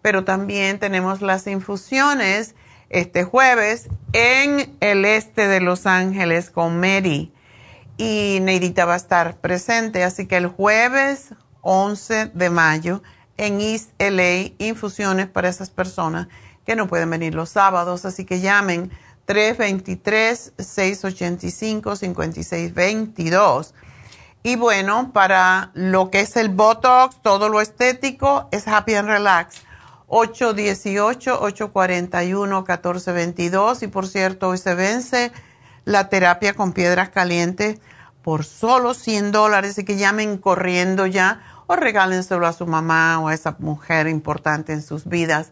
pero también tenemos las infusiones este jueves en el este de Los Ángeles con Mary y Neidita va a estar presente. Así que el jueves 11 de mayo en East LA, infusiones para esas personas que no pueden venir los sábados. Así que llamen 323-685-5622. Y bueno, para lo que es el Botox, todo lo estético, es Happy and Relax. 818-841-1422. Y por cierto, hoy se vence la terapia con piedras calientes por solo 100 dólares y que llamen corriendo ya o regálenselo a su mamá o a esa mujer importante en sus vidas.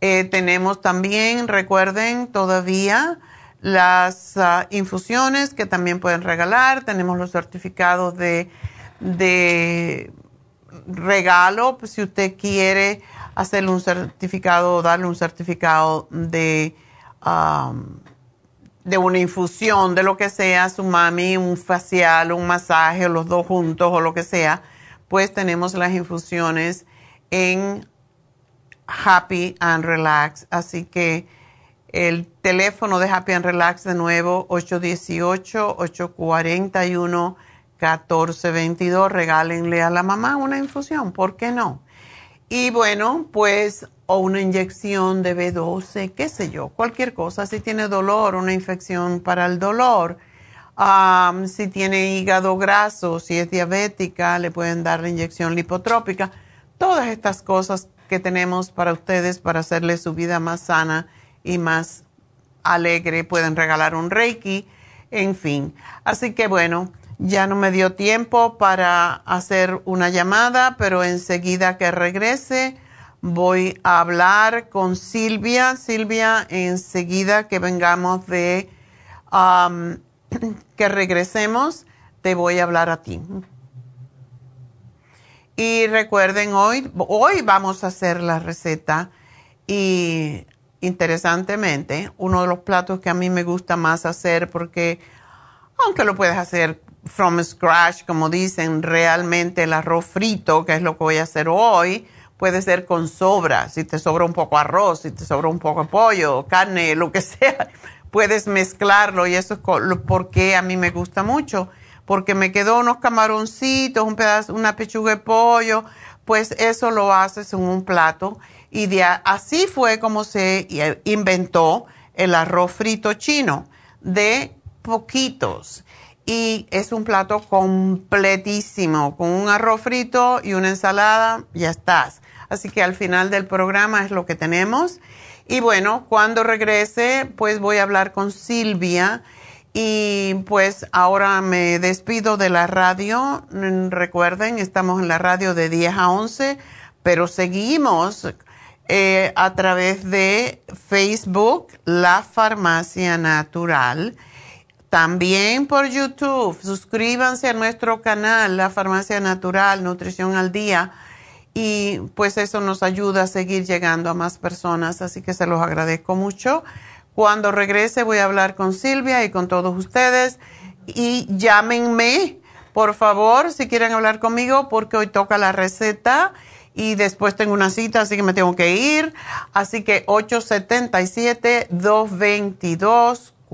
Eh, tenemos también, recuerden, todavía las ah, infusiones que también pueden regalar. Tenemos los certificados de, de regalo, pues, si usted quiere hacerle un certificado darle un certificado de de una infusión, de lo que sea, su mami, un facial, un masaje, los dos juntos o lo que sea, pues tenemos las infusiones en Happy and Relax. Así que el teléfono de Happy and Relax de nuevo, 818-841-1422. Regálenle a la mamá una infusión, ¿por qué no? Y bueno, pues o una inyección de B12, qué sé yo, cualquier cosa. Si tiene dolor, una infección para el dolor. si tiene hígado graso, si es diabética, le pueden dar la inyección lipotrópica. Todas estas cosas que tenemos para ustedes para hacerle su vida más sana y más alegre. Pueden regalar un Reiki, en fin. Así que bueno, ya no me dio tiempo para hacer una llamada, pero enseguida que regrese voy a hablar con Silvia. Silvia, enseguida que vengamos de que regresemos, te voy a hablar a ti. Y recuerden, hoy, hoy vamos a hacer la receta y interesantemente, uno de los platos que a mí me gusta más hacer porque aunque lo puedes hacer from scratch, como dicen, realmente el arroz frito, que es lo que voy a hacer hoy, puede ser con sobra, si te sobra un poco arroz, si te sobra un poco de pollo, carne, lo que sea, puedes mezclarlo. Y eso es porque a mí me gusta mucho, porque me quedó unos camaroncitos, un pedazo, una pechuga de pollo, pues eso lo haces en un plato. Y así fue como se inventó el arroz frito chino, de poquitos. Y es un plato completísimo, con un arroz frito y una ensalada, ya estás. Así que al final del programa es lo que tenemos. Y bueno, cuando regrese, pues voy a hablar con Silvia. Y pues ahora me despido de la radio. Recuerden, estamos en la radio de 10 a 11, pero seguimos eh, a través de Facebook, La Farmacia Natural. También por YouTube. Suscríbanse a nuestro canal, La Farmacia Natural, Nutrición al Día. Y pues eso nos ayuda a seguir llegando a más personas. Así que se los agradezco mucho. Cuando regrese voy a hablar con Silvia y con todos ustedes. Y llámenme, por favor, si quieren hablar conmigo, porque hoy toca la receta y después tengo una cita, así que me tengo que ir. Así que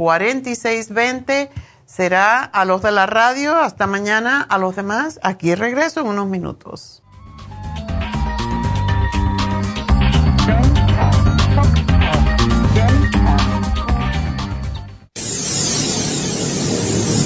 877-222-4620 será a los de la radio. Hasta mañana a los demás. Aquí regreso en unos minutos.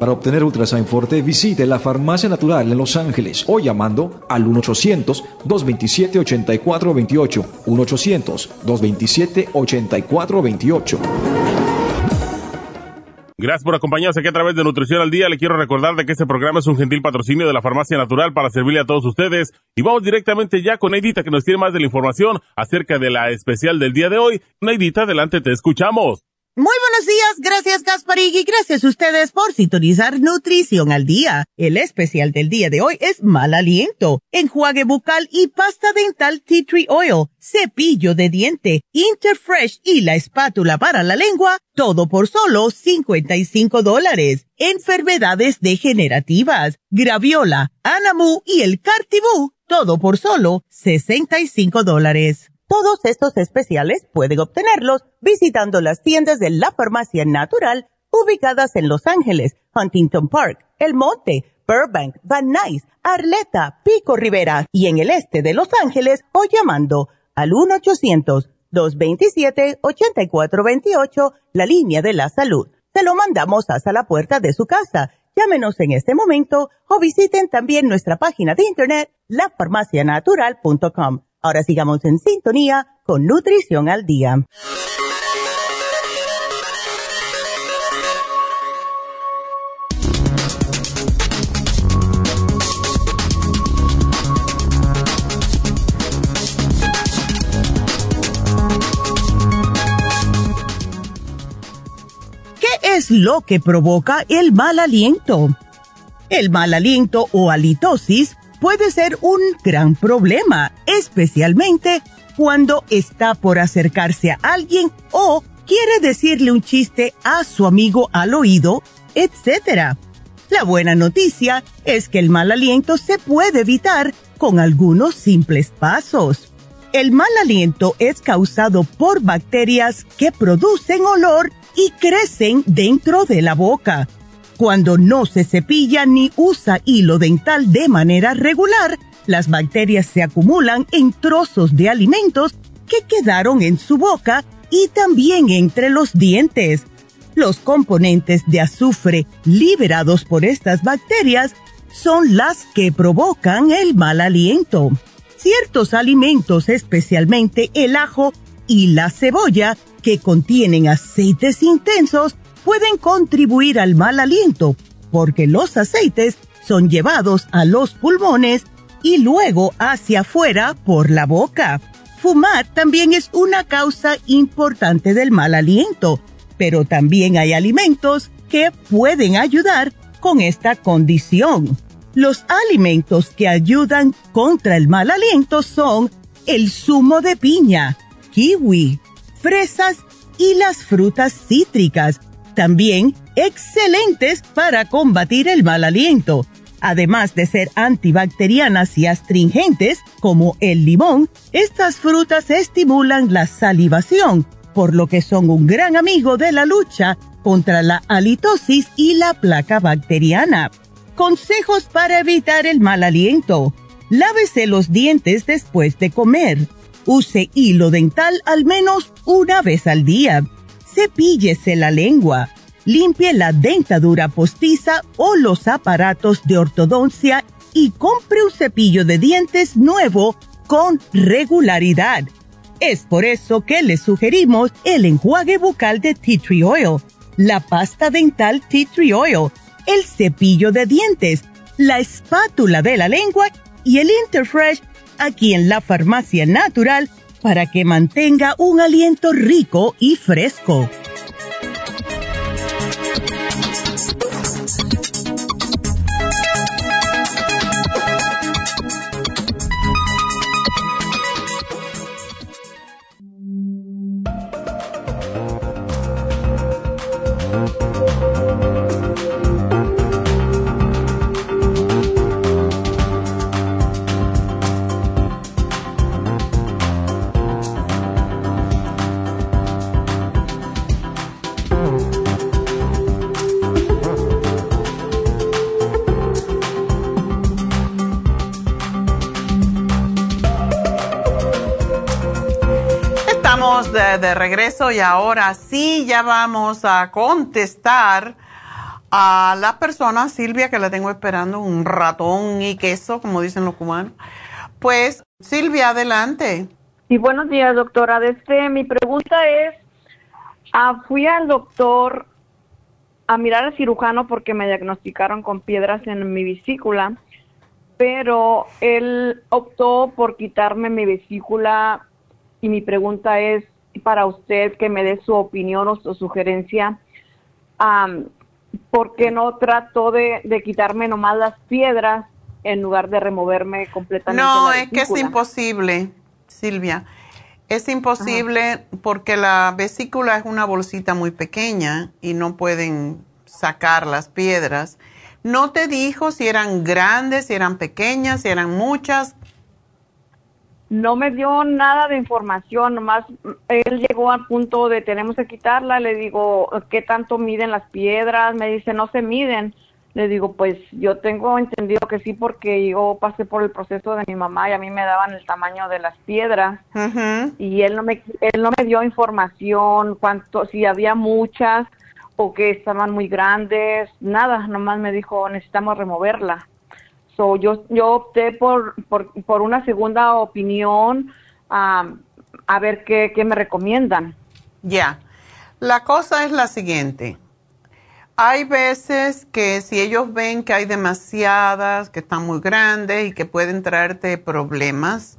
Para obtener Ultrasign Forte, visite la Farmacia Natural en Los Ángeles o llamando al 1-800-227-8428. 1-800-227-8428. Gracias por acompañarnos aquí a través de Nutrición al Día. Le quiero recordar de que este programa es un gentil patrocinio de la Farmacia Natural para servirle a todos ustedes. Y vamos directamente ya con Neidita que nos tiene más de la información acerca de la especial del día de hoy. Neidita, adelante, te escuchamos. Muy buenos días, gracias Gasparigui, gracias a ustedes por sintonizar Nutrición al Día. El especial del día de hoy es Mal Aliento, enjuague bucal y pasta dental Tea Tree Oil, cepillo de diente, Interfresh y la espátula para la lengua, todo por solo 55 dólares. Enfermedades degenerativas, graviola, anamu y el cartibú, todo por solo 65 dólares. Todos estos especiales pueden obtenerlos visitando las tiendas de la Farmacia Natural ubicadas en Los Ángeles, Huntington Park, El Monte, Burbank, Van Nuys, Arleta, Pico Rivera y en el este de Los Ángeles o llamando al 1-800-227-8428, la línea de la salud. Se lo mandamos hasta la puerta de su casa. Llámenos en este momento o visiten también nuestra página de internet, lafarmacianatural.com Ahora sigamos en sintonía con Nutrición al Día. ¿Qué es lo que provoca el mal aliento? El mal aliento o halitosis puede ser un gran problema, especialmente cuando está por acercarse a alguien o quiere decirle un chiste a su amigo al oído, etc. La buena noticia es que el mal aliento se puede evitar con algunos simples pasos. El mal aliento es causado por bacterias que producen olor y crecen dentro de la boca cuando no se cepilla ni usa hilo dental de manera regular, las bacterias se acumulan en trozos de alimentos que quedaron en su boca y también entre los dientes. Los componentes de azufre liberados por estas bacterias son las que provocan el mal aliento. Ciertos alimentos, especialmente el ajo y la cebolla, que contienen aceites intensos, pueden contribuir al mal aliento porque los aceites son llevados a los pulmones y luego hacia afuera por la boca. Fumar también es una causa importante del mal aliento, pero también hay alimentos que pueden ayudar con esta condición. Los alimentos que ayudan contra el mal aliento son el zumo de piña, kiwi, fresas y las frutas cítricas, también excelentes para combatir el mal aliento. Además de ser antibacterianas y astringentes, como el limón, estas frutas estimulan la salivación, por lo que son un gran amigo de la lucha contra la halitosis y la placa bacteriana. Consejos para evitar el mal aliento. Lávese los dientes después de comer. Use hilo dental al menos una vez al día. Cepíllese la lengua limpie la dentadura postiza o los aparatos de ortodoncia y compre un cepillo de dientes nuevo con regularidad. Es por eso que le sugerimos el enjuague bucal de Tea Tree Oil, la pasta dental Tea Tree Oil, el cepillo de dientes, la espátula de la lengua y el Interfresh aquí en la farmacia natural para que mantenga un aliento rico y fresco. De, regreso y ahora sí ya vamos a contestar a la persona, Silvia, que la tengo esperando, un ratón y queso, como dicen los cubanos. Pues, Silvia, adelante. Y buenos días, doctora. Desde, mi pregunta es, ah, fui al doctor a mirar al cirujano porque me diagnosticaron con piedras en mi vesícula, pero él optó por quitarme mi vesícula y mi pregunta es para usted que me dé su opinión o su sugerencia. ¿Por qué no trató de, quitarme nomás las piedras en lugar de removerme completamente? No, es que es imposible, Silvia. Es imposible porque la vesícula es una bolsita muy pequeña y no pueden sacar las piedras. ¿No te dijo si eran grandes, si eran pequeñas, si eran muchas? No me dio nada de información, nomás él llegó al punto de tenemos que quitarla, le digo, ¿qué tanto miden las piedras? Me dice, no se miden. Le digo, pues yo tengo entendido que sí porque yo pasé por el proceso de mi mamá y a mí me daban el tamaño de las piedras y él no me él no me dio información cuánto si había muchas o que estaban muy grandes, nada, nomás me dijo, necesitamos removerla yo, yo opté por, por, una segunda opinión a ver qué, me recomiendan. Ya, la cosa es la siguiente. Hay veces que si ellos ven que hay demasiadas, que están muy grandes y que pueden traerte problemas,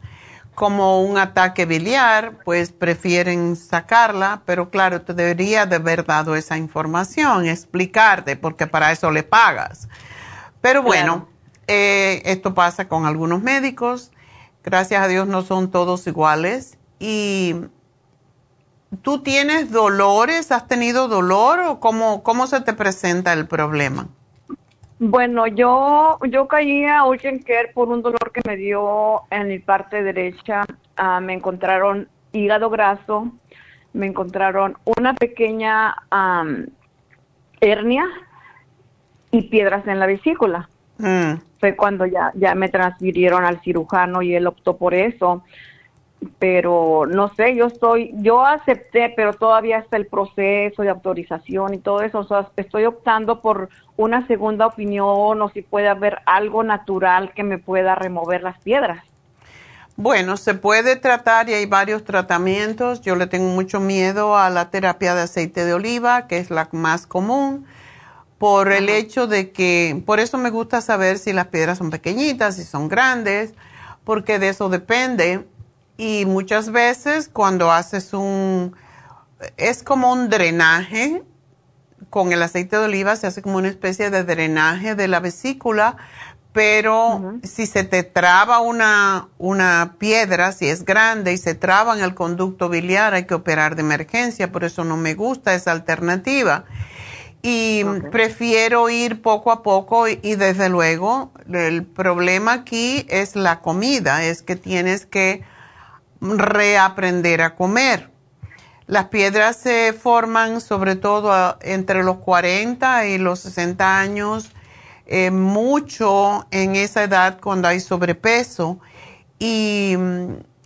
como un ataque biliar, pues prefieren sacarla, pero claro, te debería de haber dado esa información, explicarte, porque para eso le pagas. Pero bueno, eh, esto pasa con algunos médicos. Gracias a Dios no son todos iguales. ¿Y tú tienes dolores? ¿Has tenido dolor o cómo, cómo se te presenta el problema? Bueno, yo, yo caí a Ocean Care por un dolor que me dio en mi parte derecha. Ah, me encontraron hígado graso, me encontraron una pequeña hernia y piedras en la vesícula. Mm fue cuando ya, ya me transfirieron al cirujano y él optó por eso. Pero no sé, yo estoy, yo acepté, pero todavía está el proceso de autorización y todo eso. O sea, estoy optando por una segunda opinión o si puede haber algo natural que me pueda remover las piedras. Bueno, se puede tratar y hay varios tratamientos. Yo le tengo mucho miedo a la terapia de aceite de oliva, que es la más común, por el hecho de que, por eso me gusta saber si las piedras son pequeñitas, si son grandes, porque de eso depende. Y muchas veces cuando haces un, es como un drenaje, con el aceite de oliva se hace como una especie de drenaje de la vesícula pero si se te traba una, una piedra, si es grande y se traba en el conducto biliar, hay que operar de emergencia, por eso no me gusta esa alternativa. Y prefiero ir poco a poco y, y, desde luego el problema aquí es la comida, es que tienes que reaprender a comer. Las piedras se forman sobre todo entre los 40 y los 60 años eh, mucho en esa edad cuando hay sobrepeso y,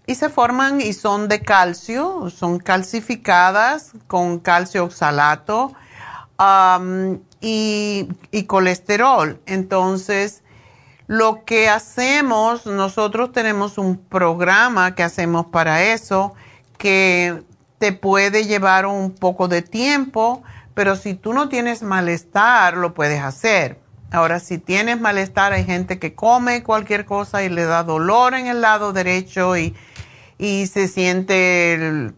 se forman y son de calcio, son calcificadas con calcio oxalato y, y colesterol. Entonces, lo que hacemos, nosotros tenemos un programa que hacemos para eso, que te puede llevar un poco de tiempo, pero si tú no tienes malestar, lo puedes hacer. Ahora, si tienes malestar, hay gente que come cualquier cosa y le da dolor en el lado derecho y, se siente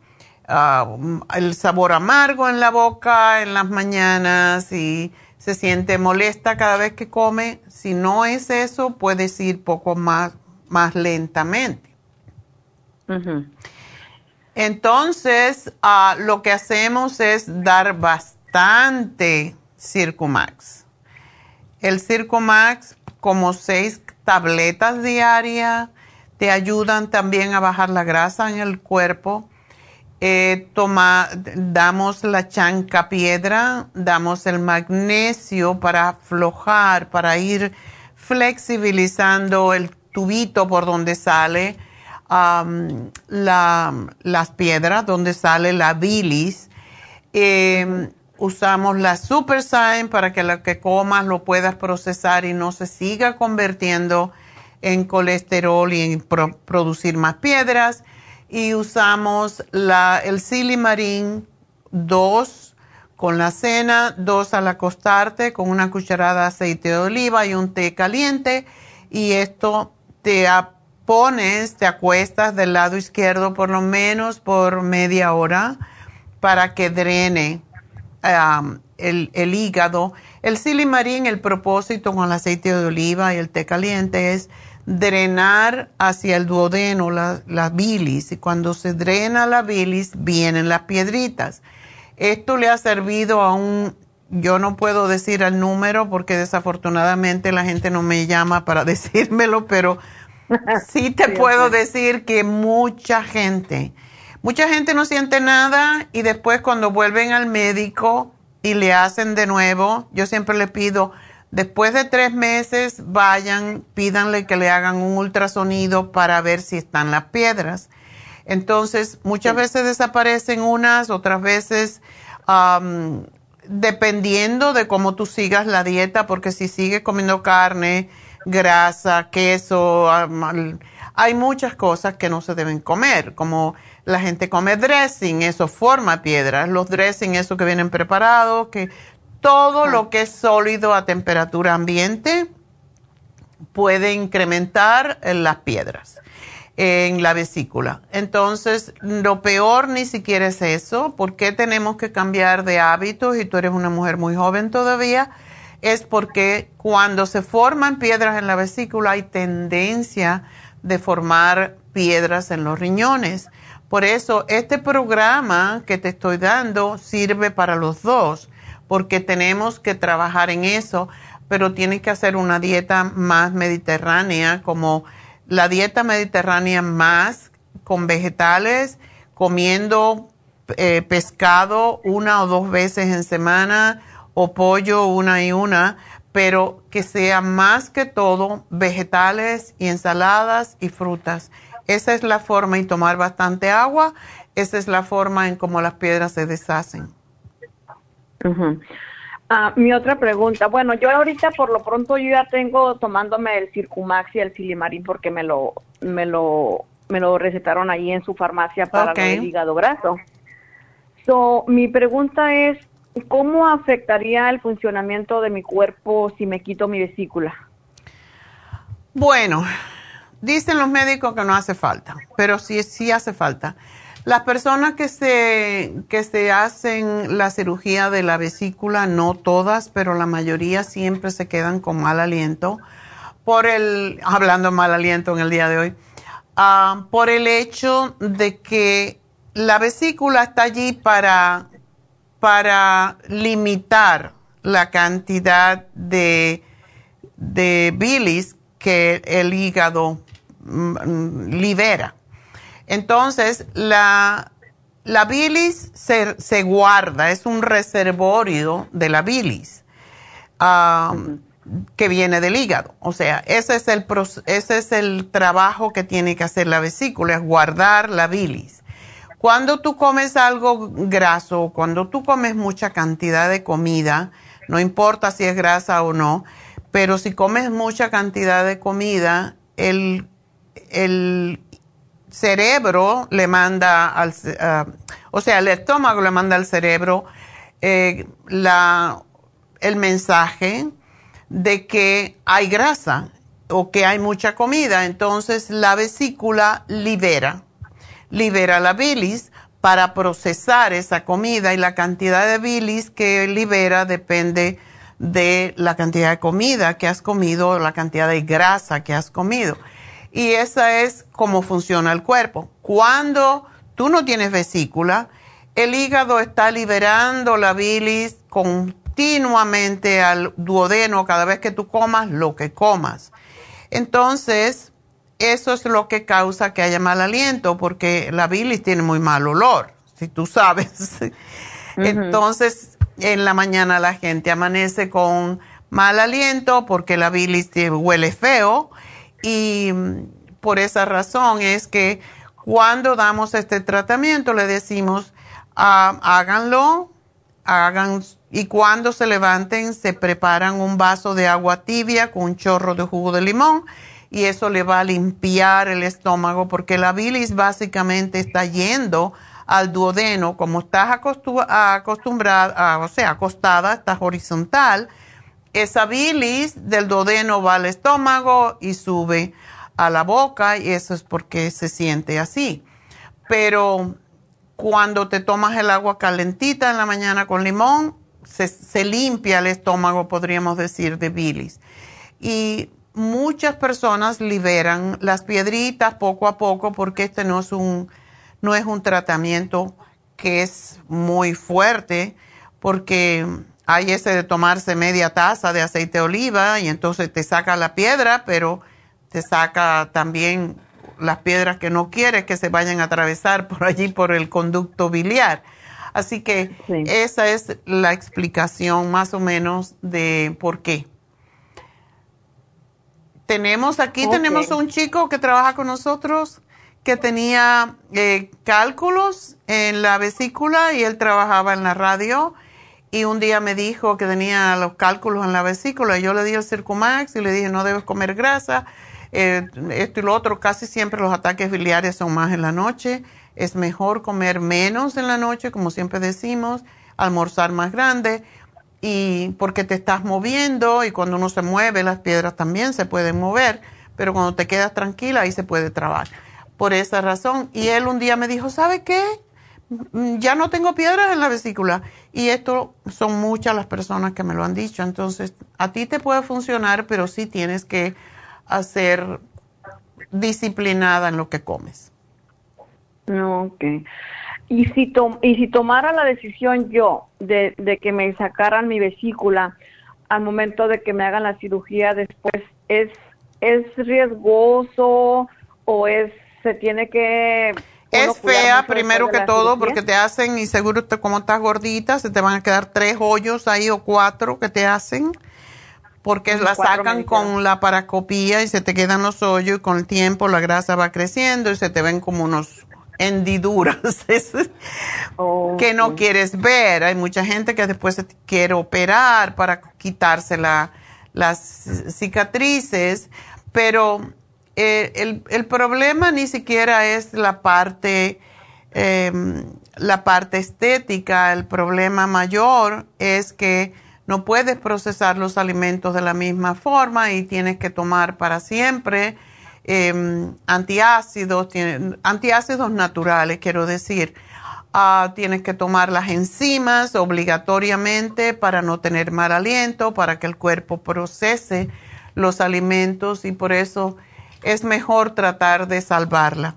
ah, el, sabor amargo en la boca en las mañanas y se siente molesta cada vez que come. Si no es eso, puedes ir poco más, más lentamente. Entonces, ah, lo que hacemos es dar bastante Circumax el Circo Max, como seis tabletas diarias, te ayudan también a bajar la grasa en el cuerpo. Eh, toma, damos la chanca piedra, damos el magnesio para aflojar, para ir flexibilizando el tubito por donde sale las piedras, donde sale la bilis. Eh, usamos la Super Sign para que lo que comas lo puedas procesar y no se siga convirtiendo en colesterol y en producir más piedras. Y usamos la, el Silimarín 2 con la cena, 2 al acostarte con una cucharada de aceite de oliva y un té caliente. Y esto te pones, te acuestas del lado izquierdo por lo menos por media hora para que drene Um, el, hígado. El silimarín, el propósito con el aceite de oliva y el té caliente es drenar hacia el duodeno la, la, bilis y cuando se drena la bilis vienen las piedritas. Esto le ha servido a un, yo no puedo decir el número porque desafortunadamente la gente no me llama para decírmelo, pero sí te puedo decir que mucha gente Mucha gente no siente nada y después cuando vuelven al médico y le hacen de nuevo, yo siempre le pido, después de tres meses, vayan, pídanle que le hagan un ultrasonido para ver si están las piedras. Entonces, muchas veces desaparecen unas, otras veces, dependiendo de cómo tú sigas la dieta, porque si sigues comiendo carne, grasa, queso, hay muchas cosas que no se deben comer, como la gente come dressing, eso forma piedras. Los dressing, eso que vienen preparados, que todo lo que es sólido a temperatura ambiente puede incrementar las piedras en la vesícula. Entonces, lo peor ni siquiera es eso. ¿Por qué tenemos que cambiar de hábitos? Y tú eres una mujer muy joven todavía. Es porque cuando se forman piedras en la vesícula hay tendencia de formar piedras en los riñones. Por eso este programa que te estoy dando sirve para los dos, porque tenemos que trabajar en eso, pero tienes que hacer una dieta más mediterránea, como la dieta mediterránea más con vegetales, comiendo eh, pescado una o dos veces en semana o pollo una y una, pero que sea más que todo vegetales y ensaladas y frutas esa es la forma y tomar bastante agua. Esa es la forma en cómo las piedras se deshacen. Ah, mi otra pregunta, bueno, yo ahorita por lo pronto yo ya tengo tomándome el Circumax y el Silimarín porque me lo me lo me lo recetaron ahí en su farmacia para el hígado graso. So, mi pregunta es, ¿cómo afectaría el funcionamiento de mi cuerpo si me quito mi vesícula? Bueno, dicen los médicos que no hace falta, pero sí, sí hace falta. Las personas que se, que se hacen la cirugía de la vesícula, no todas, pero la mayoría siempre se quedan con mal aliento por el, hablando mal aliento en el día de hoy, ah, por el hecho de que la vesícula está allí para, para limitar la cantidad de, de bilis que el hígado mm, libera. Entonces, la, la bilis se, se, guarda, es un reservorio de la bilis. Ah, que viene del hígado. O sea, ese es el, ese es el trabajo que tiene que hacer la vesícula, es guardar la bilis. Cuando tú comes algo graso, cuando tú comes mucha cantidad de comida, no importa si es grasa o no, pero si comes mucha cantidad de comida, el, el cerebro le manda al, uh, o sea, el estómago le manda al cerebro eh, la, el mensaje de que hay grasa o que hay mucha comida, entonces la vesícula libera, libera la bilis para procesar esa comida y la cantidad de bilis que libera depende de la cantidad de comida que has comido o la cantidad de grasa que has comido. Y esa es cómo funciona el cuerpo. Cuando tú no tienes vesícula, el hígado está liberando la bilis con continuamente al duodeno cada vez que tú comas lo que comas. Entonces, eso es lo que causa que haya mal aliento, porque la bilis tiene muy mal olor, si tú sabes. Entonces, en la mañana la gente amanece con mal aliento porque la bilis huele feo y por esa razón es que cuando damos este tratamiento le decimos, ah, háganlo, hagan y cuando se levanten se preparan un vaso de agua tibia con un chorro de jugo de limón y eso le va a limpiar el estómago porque la bilis básicamente está yendo al duodeno, como estás acostumbrada, o sea, acostada, estás horizontal, esa bilis del duodeno va al estómago y sube a la boca y eso es porque se siente así. Pero cuando te tomas el agua calentita en la mañana con limón, se, limpia el estómago, podríamos decir, de bilis. Y muchas personas liberan las piedritas poco a poco porque este no es un, no es un tratamiento que es muy fuerte porque hay ese de tomarse media taza de aceite de oliva y entonces te saca la piedra, pero te saca también las piedras que no quieres que se vayan a atravesar por allí por el conducto biliar. Así que esa es la explicación más o menos de por qué. Tenemos aquí, tenemos un chico que trabaja con nosotros que tenía eh, cálculos en la vesícula y él trabajaba en la radio y un día me dijo que tenía los cálculos en la vesícula yo le di el Circumax y le dije no debes comer grasa, eh, esto y lo otro, casi siempre los ataques biliares son más en la noche es mejor comer menos en la noche, como siempre decimos, almorzar más grande, y porque te estás moviendo y cuando uno se mueve las piedras también se pueden mover, pero cuando te quedas tranquila ahí se puede trabar. Por esa razón. Y él un día me dijo, ¿sabe qué? Mm, ya no tengo piedras en la vesícula. Y esto son muchas las personas que me lo han dicho. Entonces, a ti te puede funcionar, pero sí tienes que hacer disciplinada en lo que comes. Ok. Y si, y si tomara la decisión yo de, de que me sacaran mi vesícula al momento de que me hagan la cirugía después, ¿es, es riesgoso o es se tiene que... Es fea primero que todo porque te hacen y seguro te, como estás gordita se te van a quedar tres hoyos ahí o cuatro que te hacen porque la sacan con la paracopía y se te quedan los hoyos y con el tiempo la grasa va creciendo y se te ven como unos hendiduras. Que no quieres ver. Hay mucha gente que después se quiere operar para quitarse las cicatrices, pero eh, el, problema ni siquiera es la parte, em, la parte estética, el problema mayor es que no puedes procesar los alimentos de la misma forma y tienes que tomar para siempre em, antiácidos, antiácidos naturales, quiero decir. Ah, tienes que tomar las enzimas obligatoriamente para no tener mal aliento, para que el cuerpo procese los alimentos y por eso es mejor tratar de salvarla.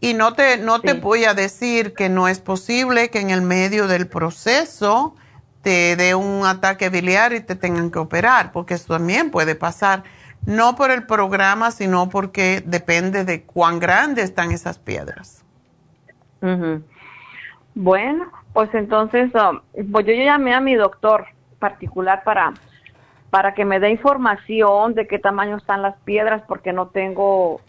Y no te, no te voy a decir que no es posible que en el medio del proceso te dé un ataque biliar y te tengan que operar, porque eso también puede pasar, no por el programa, sino porque depende de cuán grandes están esas piedras. Bueno, pues entonces, um, pues yo llamé a mi doctor particular para para que me dé información de qué tamaño están las piedras, porque no tengo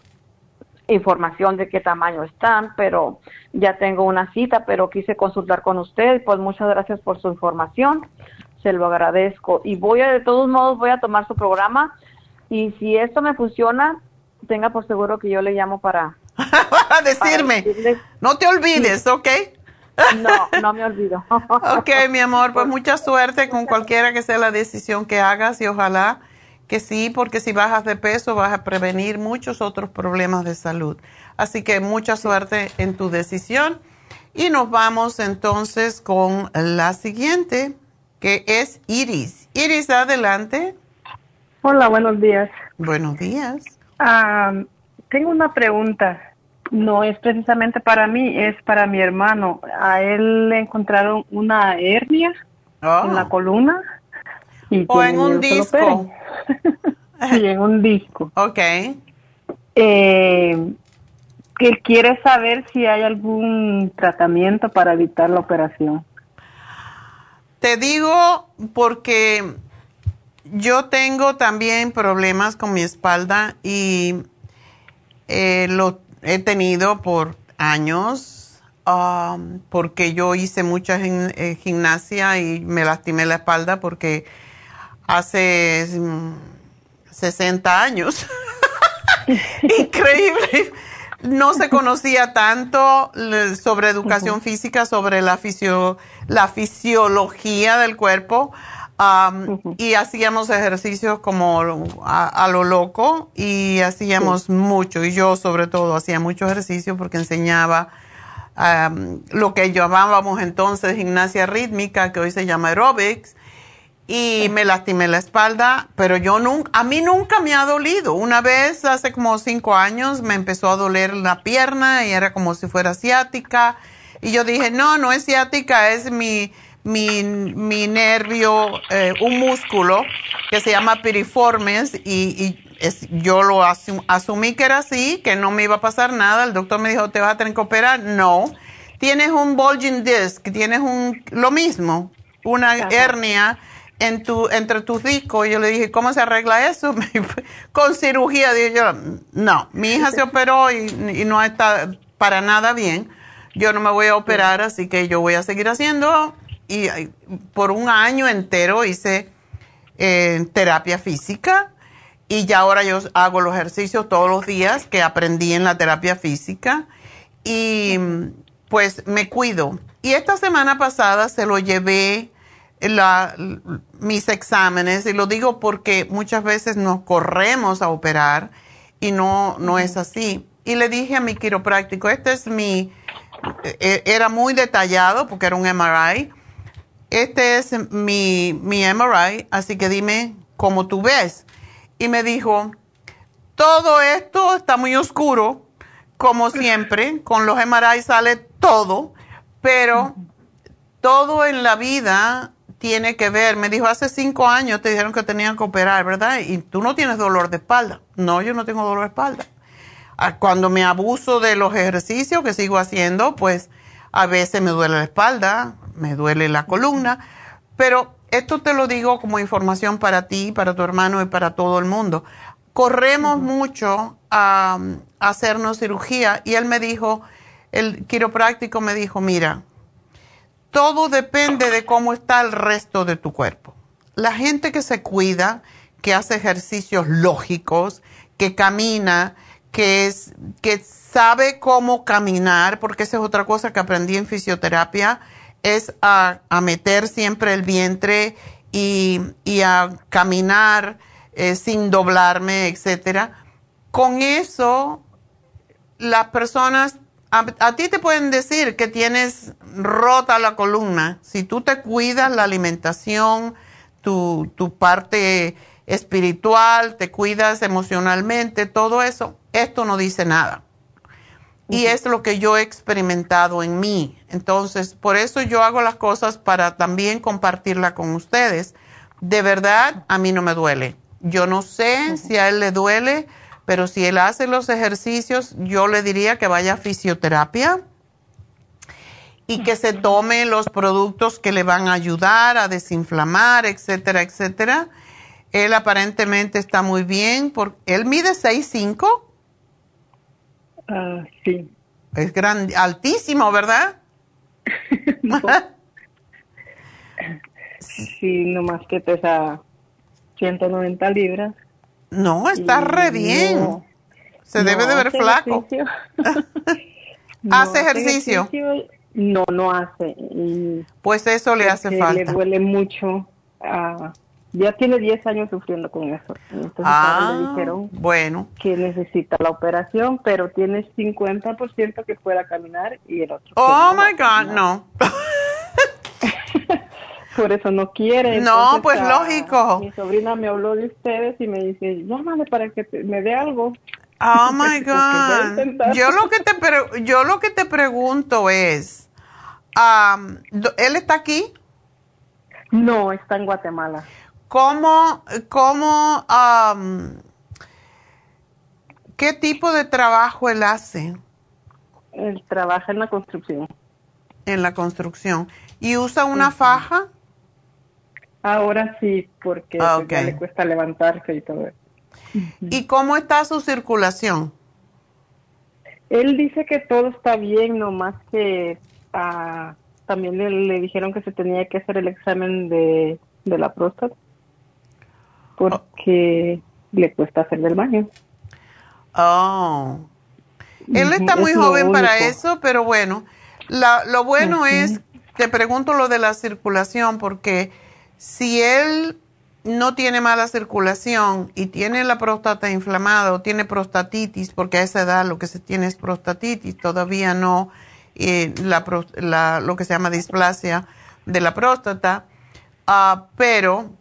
información de qué tamaño están, pero ya tengo una cita, pero quise consultar con usted, pues muchas gracias por su información, se lo agradezco. Y voy a, de todos modos, voy a tomar su programa y si esto me funciona, tenga por seguro que yo le llamo para... para decirme, no te olvides, ¿ok? No, no me olvido. ok, mi amor, pues mucha suerte con cualquiera que sea la decisión que hagas y ojalá que sí, porque si bajas de peso vas a prevenir muchos otros problemas de salud. Así que mucha suerte en tu decisión. Y nos vamos entonces con la siguiente, que es Iris. Iris, adelante. Hola, buenos días. Buenos días. Ah, tengo una pregunta no es precisamente para mí, es para mi hermano. A él le encontraron una hernia en la ah. columna. Y o en un disco. sí, en un disco. Ok. Eh, que quiere saber si hay algún tratamiento para evitar la operación. Te digo porque yo tengo también problemas con mi espalda y eh, lo he tenido por años um, porque yo hice mucha eh, gimnasia y me lastimé la espalda porque hace 60 mm, años. Increíble. No se conocía tanto sobre educación física, sobre la, la fisiología del cuerpo y hacíamos ejercicios como a, lo loco y hacíamos mucho, y yo sobre todo hacía mucho ejercicio porque enseñaba lo que llamábamos entonces gimnasia rítmica, que hoy se llama aerobics, y me lastimé la espalda, pero yo nunca, a mí nunca me ha dolido. Una vez, hace como cinco años, me empezó a doler la pierna y era como si fuera ciática, y yo dije, no, no es ciática, es mi mi, mi nervio, eh, un músculo que se llama piriformes y, es, yo lo asumí que era así, que no me iba a pasar nada. El doctor me dijo, ¿te vas a tener que operar? No. Tienes un bulging disc, tienes un, lo mismo, una hernia en tu, entre tus discos. Yo le dije, ¿cómo se arregla eso? Con cirugía. Dije yo, no, mi hija se operó y, y no está para nada bien. Yo no me voy a operar, así que yo voy a seguir haciendo y por un año entero hice eh, terapia física y ya ahora yo hago los ejercicios todos los días que aprendí en la terapia física y pues me cuido. Y esta semana pasada se lo llevé la, mis exámenes y lo digo porque muchas veces nos corremos a operar y no, no es así. Y le dije a mi quiropráctico, este es mi, e, e, era muy detallado porque era un MRI este es mi, mi MRI, así que dime cómo tú ves. Y me dijo, todo esto está muy oscuro, como siempre, con los MRI sale todo, pero todo en la vida tiene que ver. Me dijo, hace cinco años te dijeron que tenían que operar, ¿verdad? Y tú no tienes dolor de espalda. No, yo no tengo dolor de espalda. Cuando me abuso de los ejercicios que sigo haciendo, pues a veces me duele la espalda, me duele la columna, pero esto te lo digo como información para ti, para tu hermano y para todo el mundo. Corremos mucho a, hacernos cirugía y él me dijo, el quiropráctico me dijo, mira, todo depende de cómo está el resto de tu cuerpo. La gente que se cuida, que hace ejercicios lógicos, que camina, que, es, que sabe cómo caminar, porque esa es otra cosa que aprendí en fisioterapia, es a, meter siempre el vientre y, a caminar eh, sin doblarme, etcétera. Con eso, las personas, a, ti te pueden decir que tienes rota la columna. Si tú te cuidas la alimentación, tu, tu parte espiritual, te cuidas emocionalmente, todo eso, esto no dice nada. Y es lo que yo he experimentado en mí. Entonces, por eso yo hago las cosas para también compartirla con ustedes. De verdad, a mí no me duele. Yo no sé si a él le duele, pero si él hace los ejercicios, yo le diría que vaya a fisioterapia y que se tome los productos que le van a ayudar a desinflamar, etcétera, etcétera. Él aparentemente está muy bien. Por, él mide 6'5". Ah, sí. Es grande, altísimo, ¿verdad? sí, nomás que pesa 190 libras. No, está re bien. Se debe de ver flaco. ¿Hace ejercicio? No, no hace. pues eso le hace falta. Le duele mucho. a ya tiene 10 años sufriendo con eso. Entonces ah, le dijeron bueno. que necesita la operación, pero tiene 50% que pueda caminar y el otro. Oh my God, no. Por eso no quiere. No, pues lógico. Mi sobrina me habló de ustedes y me dice, llámame para que me dé algo. Oh my God. yo lo que te yo lo que te pregunto es, ¿él está aquí? No, está en Guatemala. ¿Cómo, cómo, qué tipo de trabajo él hace? Él trabaja en la construcción. En la construcción. ¿Y usa una faja? Ahora sí, porque pues, ya le cuesta levantarse y todo eso. ¿Y cómo está su circulación? Él dice que todo está bien, nomás que ah, también le, dijeron que se tenía que hacer el examen de, de la próstata porque le cuesta hacer del baño. Oh. Él está muy joven para eso, pero bueno, lo bueno es, te pregunto lo de la circulación, porque si él no tiene mala circulación y tiene la próstata inflamada o tiene prostatitis, porque a esa edad lo que se tiene es prostatitis, todavía no eh, la, lo que se llama displasia de la próstata, uh, pero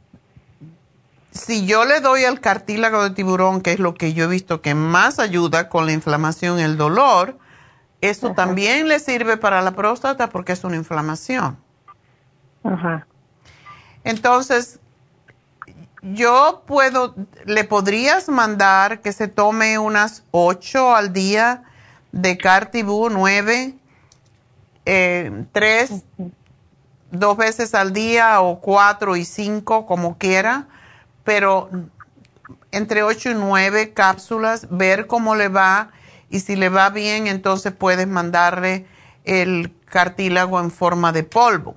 si yo le doy el cartílago de tiburón, que es lo que yo he visto que más ayuda con la inflamación y el dolor, eso también le sirve para la próstata porque es una inflamación. Ajá. Entonces, yo puedo, le podrías mandar que se tome unas 8 al día de Cartibú, 9, eh, 3, dos veces al día o 4 y 5, como quiera pero entre 8 y 9 cápsulas, ver cómo le va y si le va bien, entonces puedes mandarle el cartílago en forma de polvo.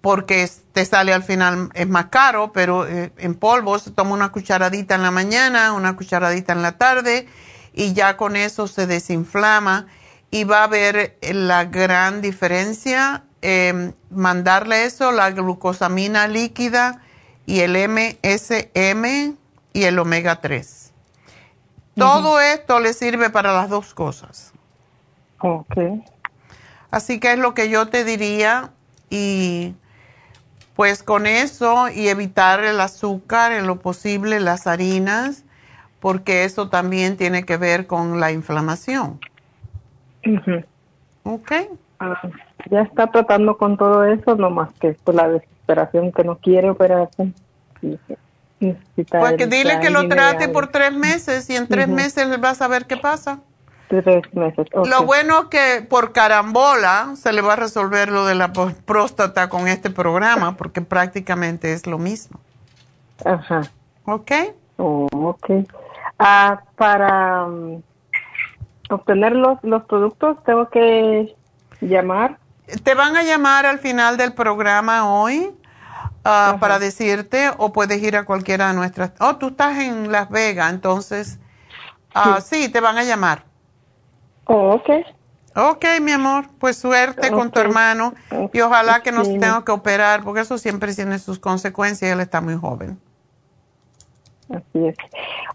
Porque te sale al final, es más caro, pero eh, en polvo se toma una cucharadita en la mañana, una cucharadita en la tarde y ya con eso se desinflama y va a ver la gran diferencia. Eh, mandarle eso, la glucosamina líquida y el MSM y el omega 3. Todo esto le sirve para las dos cosas. Ok. Así que es lo que yo te diría y pues con eso y evitar el azúcar en lo posible, las harinas, porque eso también tiene que ver con la inflamación. Ok. Ah, ya está tratando con todo eso, nomás que esto la operación que no quiere operarse. Pues que dile que lo trate por tres meses y en tres meses vas a ver qué pasa. Tres meses. Lo bueno es que por carambola se le va a resolver lo de la próstata con este programa porque prácticamente es lo mismo. Ajá. ¿Ok? Oh, ok. Ah, para um, obtener los, los productos tengo que llamar. Te van a llamar al final del programa hoy ah, para decirte o puedes ir a cualquiera de nuestras. Oh, tú estás en Las Vegas, entonces ah, sí. te van a llamar. Oh, ok. Ok, mi amor, pues suerte con tu hermano y ojalá que no se tenga que operar porque eso siempre tiene sus consecuencias. Él está muy joven. Así es.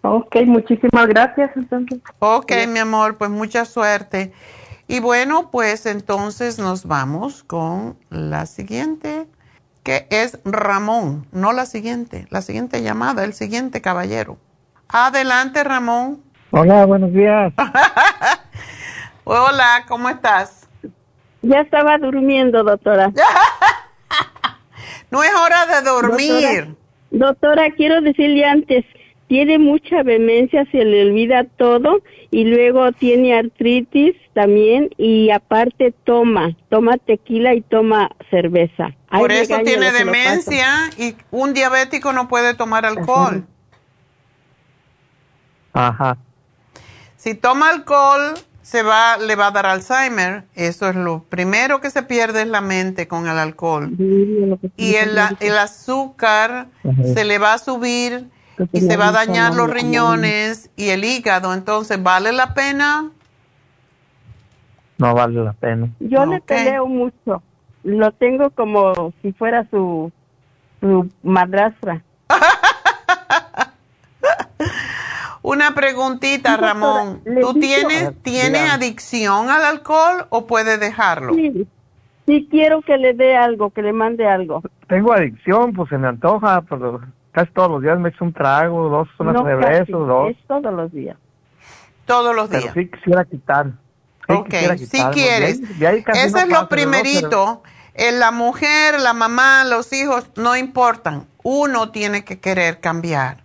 Ok, muchísimas gracias entonces. Ok, mi amor, pues mucha suerte. Y bueno, pues entonces nos vamos con la siguiente, que es Ramón, no la siguiente, la siguiente llamada, el siguiente caballero. Adelante, Ramón. Hola, buenos días. Hola, ¿cómo estás? Ya estaba durmiendo, doctora. no es hora de dormir. Doctora, quiero decirle antes, tiene mucha vehemencia, se le olvida todo y luego tiene artritis también y aparte toma, toma tequila y toma cerveza. Por eso tiene demencia y un diabético no puede tomar alcohol. Ajá. Si toma alcohol, se va, le va a dar Alzheimer. Eso es lo primero que se pierde es la mente con el alcohol. Y el, el azúcar se le va a subir y se va a dañar los riñones y el hígado. Entonces, ¿vale la pena? No vale la pena. Yo le peleo mucho. Lo tengo como si fuera su, su madrastra. Una preguntita, Ramón. ¿Tú tienes, tiene adicción al alcohol o puede dejarlo? Sí. sí, quiero que le dé algo, que le mande algo. Tengo adicción, pues se me antoja, pero casi todos los días me echo un trago, dos, unas no dos. Es todos los días. Todos los días. Pero sí quisiera quitar. ok, si quieres. Eso es lo primerito. En la mujer, la mamá, los hijos, no importan. Uno tiene que querer cambiar.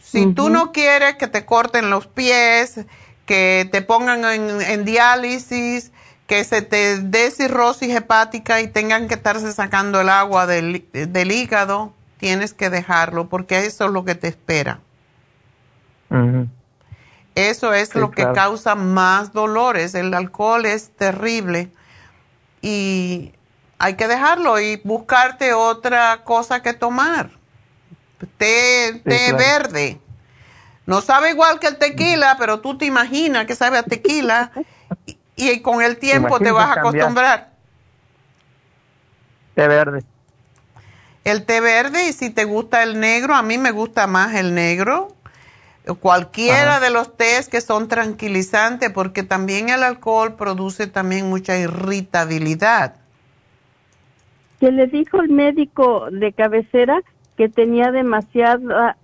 Si tú no quieres que te corten los pies, que te pongan en, diálisis, que se te dé cirrosis hepática y tengan que estarse sacando el agua del, hígado, tienes que dejarlo porque eso es lo que te espera. Eso es lo que causa más dolores. El alcohol es terrible y hay que dejarlo y buscarte otra cosa que tomar té, verde. No sabe igual que el tequila, pero tú te imaginas que sabe a tequila y, con el tiempo te vas a acostumbrar. Té verde. El té verde y si te gusta el negro, a mí me gusta más el negro. Cualquiera de los tés que son tranquilizantes, porque también el alcohol produce también mucha irritabilidad. ¿Qué le dijo el médico de cabecera que tenía demasiada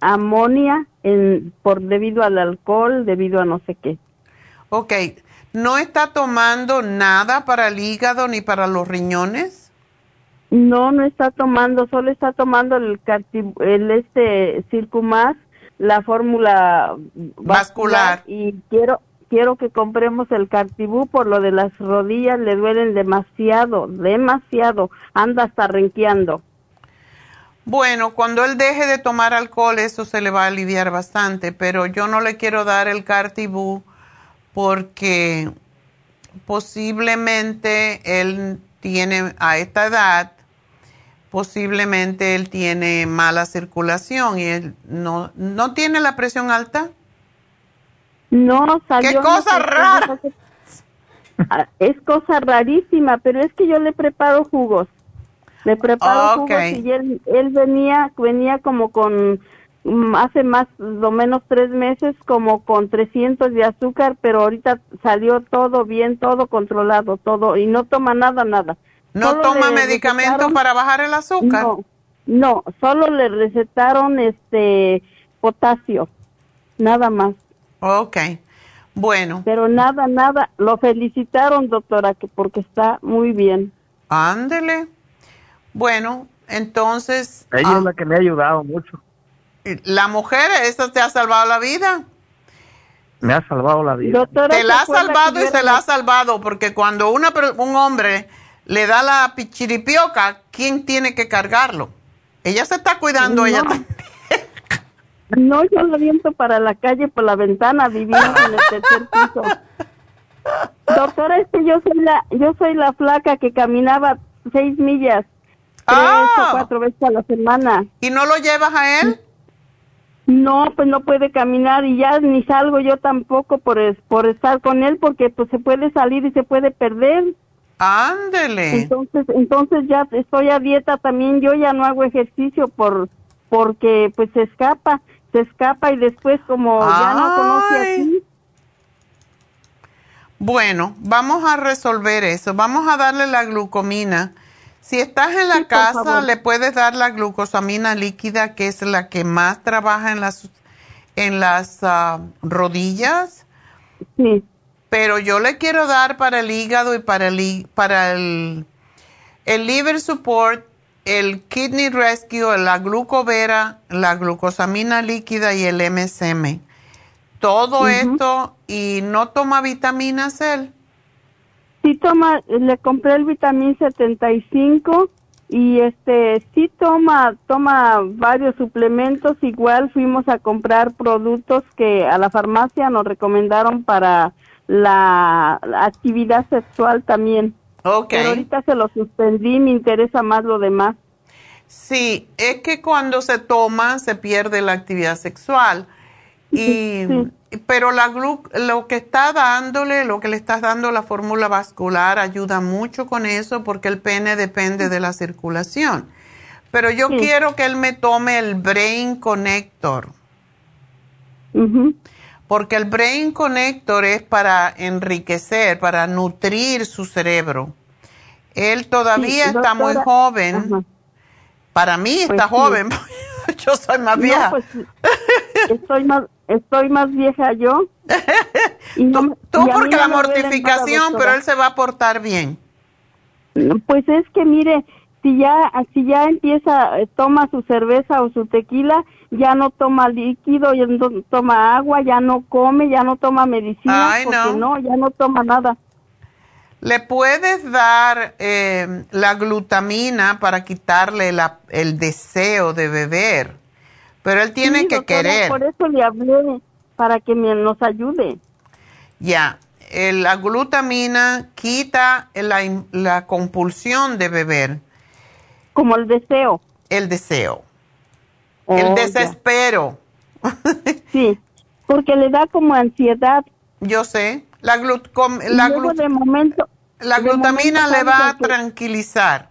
amonia en, por debido al alcohol, debido a no sé qué. Ok, ¿no está tomando nada para el hígado ni para los riñones? No, no está tomando, solo está tomando el, el este Circumax, la fórmula vascular. y quiero quiero que compremos el Cartibú por lo de las rodillas, le duelen demasiado, demasiado, anda hasta renqueando. Bueno, cuando él deje de tomar alcohol, eso se le va a aliviar bastante, pero yo no le quiero dar el cartibú porque posiblemente él tiene a esta edad, posiblemente él tiene mala circulación y él no, no tiene la presión alta. No, salió. ¡Qué cosa rara! Ah, es cosa rarísima, pero es que yo le preparo jugos. Le preparo jugos y él, él venía, venía como con, mm, hace más o menos tres meses, como con 300 de azúcar, pero ahorita salió todo bien, todo controlado, todo, y no toma nada, nada. ¿No toma medicamentos para bajar el azúcar? No, no, solo le recetaron este potasio, nada más. Ok, bueno. Pero nada, nada, lo felicitaron, doctora, que porque está muy bien. Ándele. Bueno, entonces... Ella es ah, la que me ha ayudado mucho. La mujer, ¿esa te ha salvado la vida? Me ha salvado la vida. te la ha salvado y se la ha salvado, porque cuando una, un hombre le da la pichiripioca, ¿quién tiene que cargarlo? Ella se está cuidando, ella también. No, yo lo viento para la calle por la ventana, viviendo en el tercer piso. Doctora, es que yo soy la, yo soy la flaca que caminaba seis millas tres o ah. cuatro veces a la semana. ¿Y no lo llevas a él? No, pues no puede caminar y ya ni salgo yo tampoco por, por estar con él porque pues se puede salir y se puede perder. Ándele. Entonces, entonces ya estoy a dieta también, yo ya no hago ejercicio por porque pues se escapa, se escapa y después como ya no conoce así. Bueno, vamos a resolver eso. Vamos a darle la glucomina. Si estás en la casa, le puedes dar la glucosamina líquida, que es la que más trabaja en las en las ah, rodillas. Sí pero yo le quiero dar para el hígado y para el, para el, el liver support, el kidney rescue, la glucovera, la glucosamina líquida y el MSM. Todo esto y no toma vitaminas él. Sí toma, le compré el vitamin 75 y este sí toma toma varios suplementos, igual fuimos a comprar productos que a la farmacia nos recomendaron para la, actividad sexual también. Ok. Pero ahorita se lo suspendí, me interesa más lo demás. Sí, es que cuando se toma se pierde la actividad sexual. Y, Pero la lo que está dándole, lo que le estás dando la fórmula vascular ayuda mucho con eso porque el pene depende de la circulación. Pero yo quiero que él me tome el Brain Connector porque el Brain Connector es para enriquecer, para nutrir su cerebro. Él todavía está muy joven. Para mí pues está joven, yo soy más vieja. Pues, estoy más estoy más vieja yo. tú, porque la mortificación, pero él se va a portar bien. Pues es que mire, si ya si ya empieza toma su cerveza o su tequila, ya no toma líquido, ya no toma agua, ya no come, ya no toma medicina, porque no. ya no toma nada. Le puedes dar eh, la glutamina para quitarle la, el deseo de beber, pero él tiene que querer. Por eso le hablé, para que me, nos ayude. Ya, la glutamina quita la, la compulsión de beber. Como el deseo. El deseo el desespero. sí, porque le da como ansiedad. Yo sé. La, la, de momento, la glutamina le va a tranquilizar.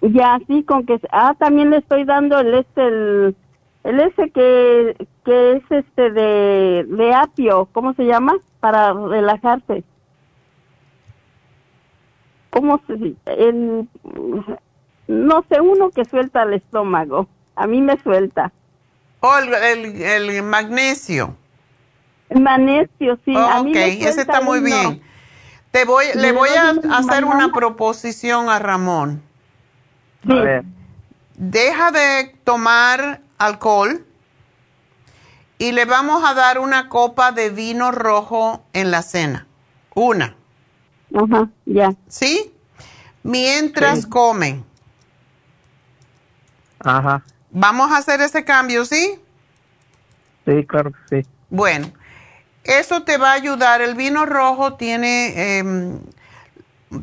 Ya, sí, con que... Ah, también le estoy dando el este, el, el ese que, que es este de, de apio, ¿cómo se llama? Para relajarse. ¿Cómo se...? El, no sé, uno que suelta el estómago. A mí me suelta. Oh, el, el, magnesio. El magnesio, sí. a mí me ese está muy bien. Te voy, le voy a hacer una proposición a Ramón. Sí. Deja de tomar alcohol y le vamos a dar una copa de vino rojo en la cena. Una. Ajá, ya. ¿Sí? Mientras come. Ajá. Vamos a hacer ese cambio, ¿sí? Sí, claro que sí. Bueno, eso te va a ayudar. El vino rojo tiene, em,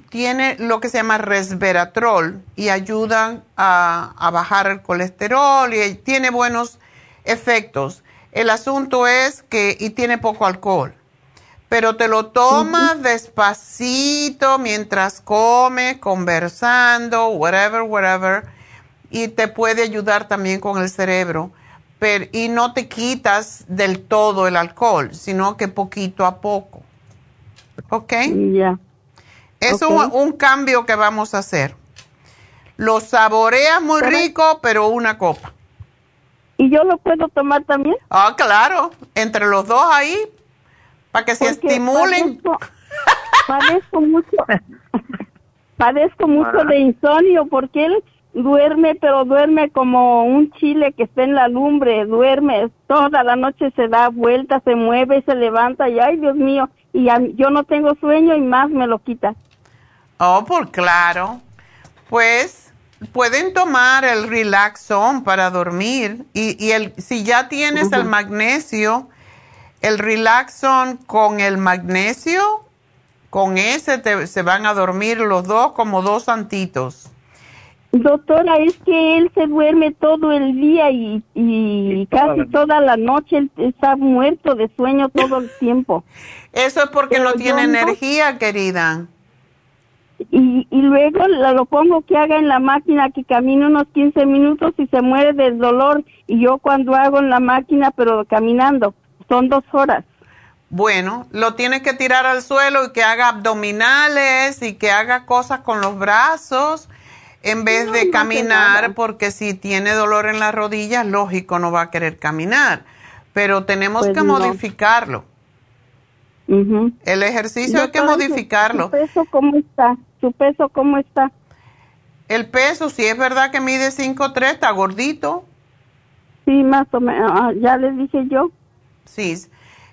tiene lo que se llama resveratrol y ayuda a, a, bajar el colesterol y tiene buenos efectos. El asunto es que, y tiene poco alcohol, pero te lo tomas despacito mientras comes, conversando, whatever, whatever y te puede ayudar también con el cerebro. Pero, y no te quitas del todo el alcohol, sino que poquito a poco. ¿Ok? Ya. Es un, cambio que vamos a hacer. Lo saboreas muy rico, pero una copa. ¿Y yo lo puedo tomar también? Ah, claro. Entre los dos ahí, para que se estimulen. Padezco, mucho, padezco mucho de insomnio porque él duerme, pero duerme como un chile que está en la lumbre, duerme toda la noche, se da vuelta, se mueve, se levanta y ay Dios mío, y yo no tengo sueño y más me lo quita. Oh, por claro. Pues pueden tomar el Relaxon para dormir y, y el, si ya tienes el magnesio, el Relaxon con el magnesio, con ese se van a dormir los dos como dos santitos. Doctora, es que él se duerme todo el día y, y casi toda la noche él está muerto de sueño todo el tiempo. Eso es porque no tiene energía, querida. Y, y luego lo pongo que haga en la máquina, que camine unos 15 minutos y se muere del dolor. Y yo cuando hago en la máquina, pero caminando, son dos horas. Bueno, lo tiene que tirar al suelo y que haga abdominales y que haga cosas con los brazos en vez de caminar, porque si tiene dolor en las rodillas, lógico, no va a querer caminar. Pero tenemos pues que modificarlo. El ejercicio hay que modificarlo. ¿Su peso cómo está? ¿Su peso cómo está? El peso, si es verdad que mide 5'3", está gordito. Sí, más o menos, ah, ya le dije yo. Sí,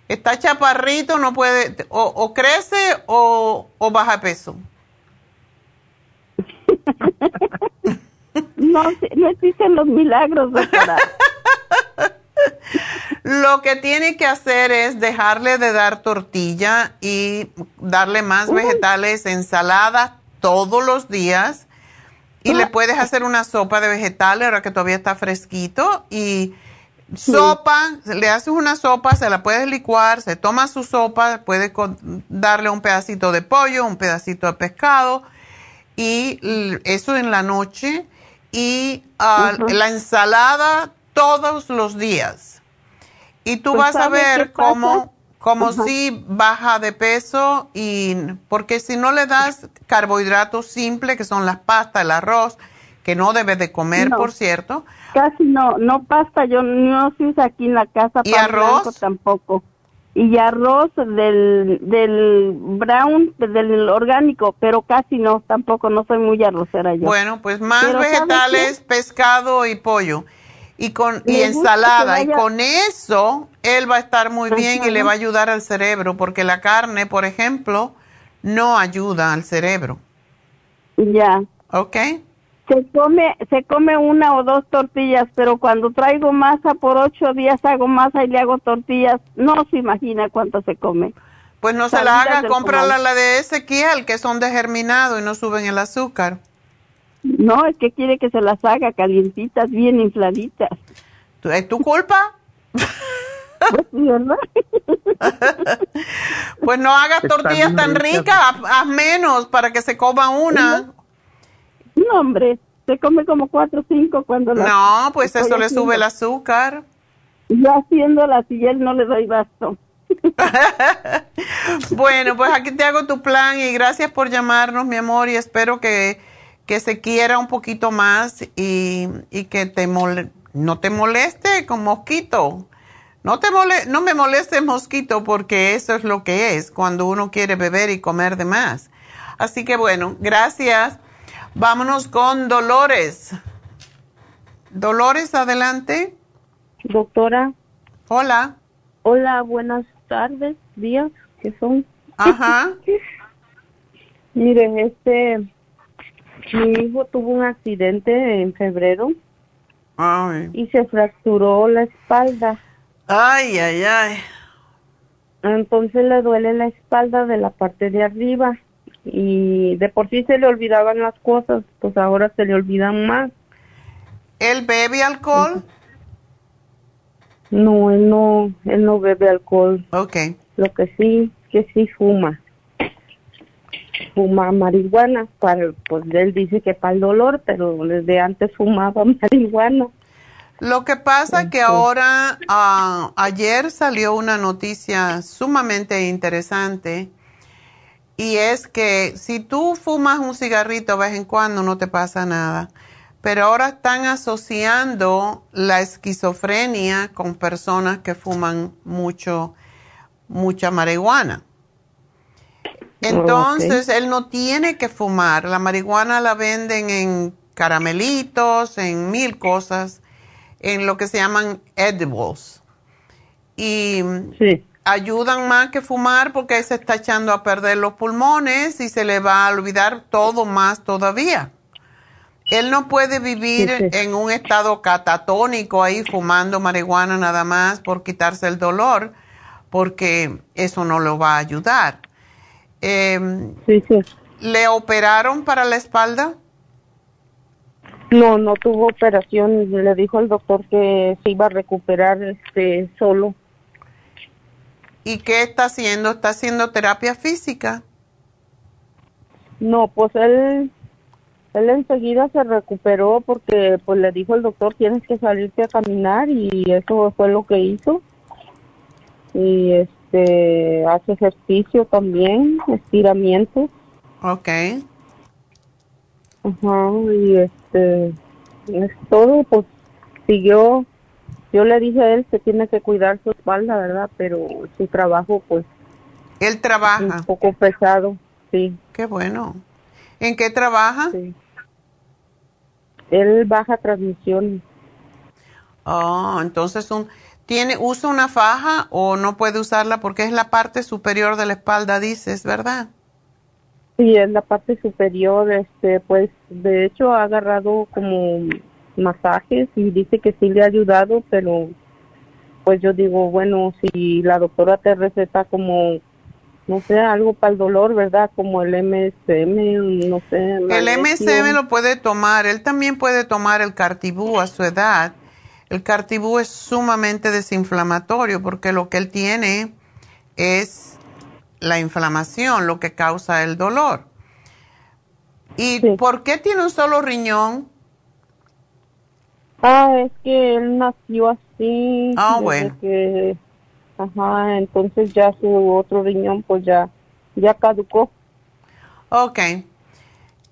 está chaparrito, no puede, o, crece o, o baja peso. No, no existen los milagros, doctora. Lo que tiene que hacer es dejarle de dar tortilla y darle más vegetales, ensalada todos los días. Y le puedes hacer una sopa de vegetales ahora que todavía está fresquito. Y sopa, le haces una sopa, se la puedes licuar, se toma su sopa, puedes darle un pedacito de pollo, un pedacito de pescado. Y eso en la noche. Y ah, la ensalada todos los días. Y tú pues, vas a ver cómo, como si baja de peso y porque si no le das carbohidratos simples, que son las pastas, el arroz, que no debes de comer, por cierto. Casi no, no pasta, yo no se aquí en la casa. ¿Y arroz? Tampoco. Y arroz del, del brown, del orgánico, pero casi no, tampoco, no soy muy arrocera yo. Bueno, pues más vegetales, pescado y pollo y con y ensalada y con eso él va a estar muy bien y le va a ayudar al cerebro porque la carne, por ejemplo, no ayuda al cerebro. Ya. ¿Ok? Se come, se come una o dos tortillas, pero cuando traigo masa por ocho días hago masa y le hago tortillas, no se imagina cuánto se come. Pues no se la haga, cómprala la de Ezequiel, que son de germinado y no suben el azúcar. No, es que quiere que se las haga calientitas, bien infladitas. ¿Es tu culpa? Pues, ¿verdad? pues no hagas tortillas tan ricas, haz menos para que se coma una. No, hombre, se come como cuatro o cinco cuando. No, pues eso le sube el azúcar. Yo haciéndolas y él no le doy basto. bueno, pues aquí te hago tu plan y gracias por llamarnos, mi amor, y espero que que se quiera un poquito más y, que te no te moleste con mosquito. No, te mole no me moleste mosquito porque eso es lo que es cuando uno quiere beber y comer de más. Así que bueno, gracias. Vámonos con Dolores. Dolores, adelante. Doctora. Hola. Hola, buenas tardes, días, ¿qué son? Ajá. Miren, este, mi hijo tuvo un accidente en febrero y se fracturó la espalda. Ay, ay, ay. Entonces le duele la espalda de la parte de arriba y de por sí se le olvidaban las cosas, pues ahora se le olvidan más. ¿Él bebe alcohol? No, él no, él no bebe alcohol. Okay. Lo que sí, que sí fuma fuma marihuana, para, pues él dice que para el dolor, pero desde antes fumaba marihuana. Lo que pasa que ahora, ah, ayer salió una noticia sumamente interesante y es que si tú fumas un cigarrito de vez en cuando no te pasa nada, pero ahora están asociando la esquizofrenia con personas que fuman mucho, mucha marihuana. Entonces, él no tiene que fumar. La marihuana la venden en caramelitos, en mil cosas, en lo que se llaman edibles. Y ayudan más que fumar porque se está echando a perder los pulmones y se le va a olvidar todo más todavía. Él no puede vivir en un estado catatónico ahí fumando marihuana nada más por quitarse el dolor, porque eso no lo va a ayudar. Eh, sí, sí. ¿Le operaron para la espalda? No, no tuvo operación. Le dijo el doctor que se iba a recuperar este solo. ¿Y qué está haciendo? ¿Está haciendo terapia física? No, pues él él enseguida se recuperó porque pues le dijo el doctor tienes que salirte a caminar y eso fue lo que hizo y este hace ejercicio también estiramiento okay Ajá, y este es todo pues siguió yo le dije a él que tiene que cuidar su espalda verdad pero su trabajo pues él trabaja un poco pesado sí qué bueno ¿En qué trabaja? Sí. Él baja transmisión. Oh, entonces un, tiene usa una faja o no puede usarla porque es la parte superior de la espalda, dices, ¿verdad? Sí, es la parte superior, este, pues, de hecho ha agarrado como masajes y dice que sí le ha ayudado, pero pues yo digo, bueno, si la doctora te receta como no sé, algo para el dolor, ¿verdad? Como el MSM, no sé. El MSM lo puede tomar, él también puede tomar el cartibú a su edad. El cartibú es sumamente desinflamatorio porque lo que él tiene es la inflamación, lo que causa el dolor. ¿Y por qué tiene un solo riñón? Ah, es que él nació así. Ah, bueno. Que Ajá, entonces ya su otro riñón pues ya, ya caducó. Ok.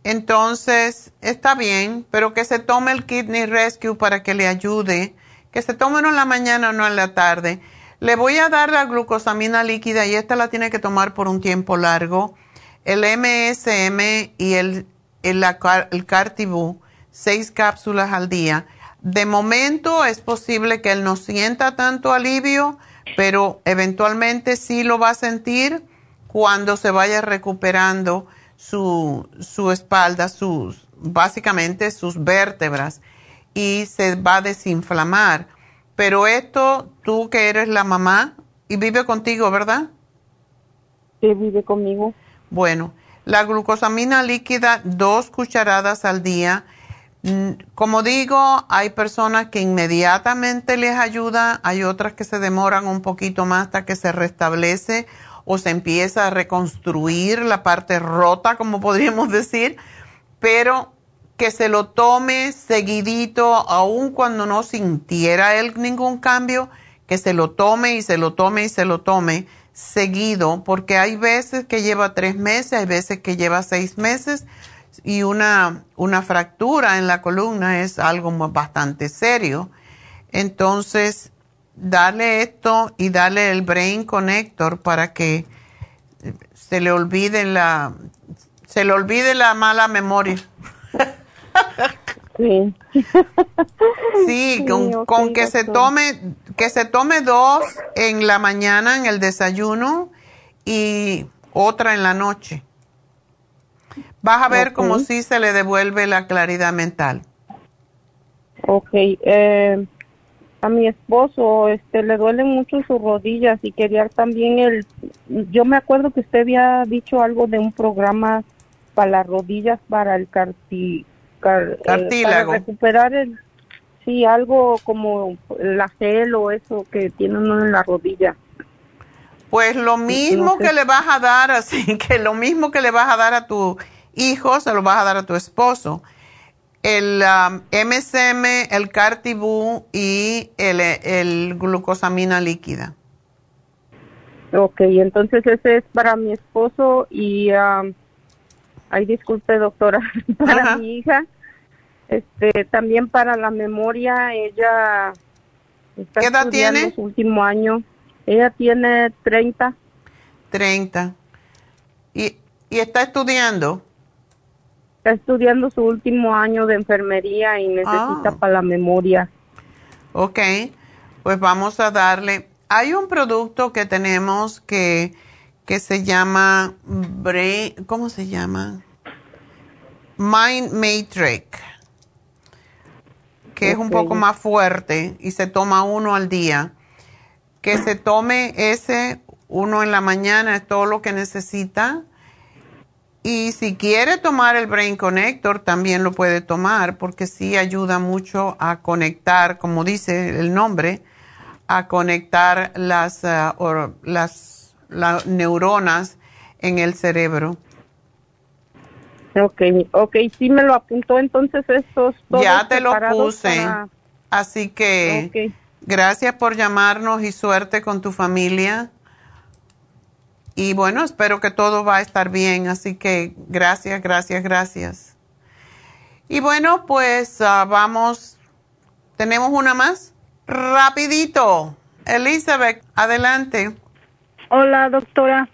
Entonces, está bien, pero que se tome el Kidney Rescue para que le ayude. Que se tome uno en la mañana o no en la tarde. Le voy a dar la glucosamina líquida y esta la tiene que tomar por un tiempo largo. El MSM y el, el, el Cartibú, seis cápsulas al día. De momento es posible que él no sienta tanto alivio pero eventualmente sí lo va a sentir cuando se vaya recuperando su, su espalda, sus, básicamente sus vértebras, y se va a desinflamar. Pero esto, tú que eres la mamá, y vive contigo, ¿verdad? Sí, vive conmigo. Bueno, la glucosamina líquida, dos cucharadas al día, como digo, hay personas que inmediatamente les ayuda, hay otras que se demoran un poquito más hasta que se restablece o se empieza a reconstruir la parte rota, como podríamos decir, pero que se lo tome seguidito, aun cuando no sintiera él ningún cambio, que se lo tome y se lo tome y se lo tome seguido, porque hay veces que lleva tres meses, hay veces que lleva seis meses, y una, una fractura en la columna es algo bastante serio. Entonces, dale esto y dale el Brain Connector para que se le olvide la, se le olvide la mala memoria. Sí. Sí, con, con que se tome, que se tome dos en la mañana en el desayuno y otra en la noche vas a ver como si se le devuelve la claridad mental. Ok, eh, a mi esposo este le duelen mucho sus rodillas y quería también el, yo me acuerdo que usted había dicho algo de un programa para las rodillas para el carti, eh, cartílago. para recuperar el, sí, algo como la gel o eso que tiene uno en la rodilla. Pues lo mismo que le vas a dar, así que lo mismo que le vas a dar a tu hijo, se lo vas a dar a tu esposo. El MSM, um, el Cartibú y el, glucosamina líquida. Ok, entonces ese es para mi esposo y, um, ay, disculpe doctora, para mi hija. Este, también para la memoria, ella está ¿Qué edad tiene? su último año. Ella tiene 30. 30. ¿Y, y está estudiando? Está estudiando su último año de enfermería y necesita ah. para la memoria. Ok, pues vamos a darle. Hay un producto que tenemos que, que se llama, ¿cómo se llama? Mind Matrix, que es un poco más fuerte y se toma uno al día. Que se tome ese uno en la mañana es todo lo que necesita Y si quiere tomar el Brain Connector, también lo puede tomar porque sí ayuda mucho a conectar, como dice el nombre, a conectar las, uh, las, neuronas en el cerebro. Ok, ok, sí me lo apuntó entonces estos. Ya te lo puse. Así que gracias por llamarnos y suerte con tu familia. Y bueno, espero que todo va a estar bien, así que gracias, gracias, gracias. Y bueno, pues ah, vamos, tenemos una más. Rapidito. Elizabeth, adelante. Hola, doctora.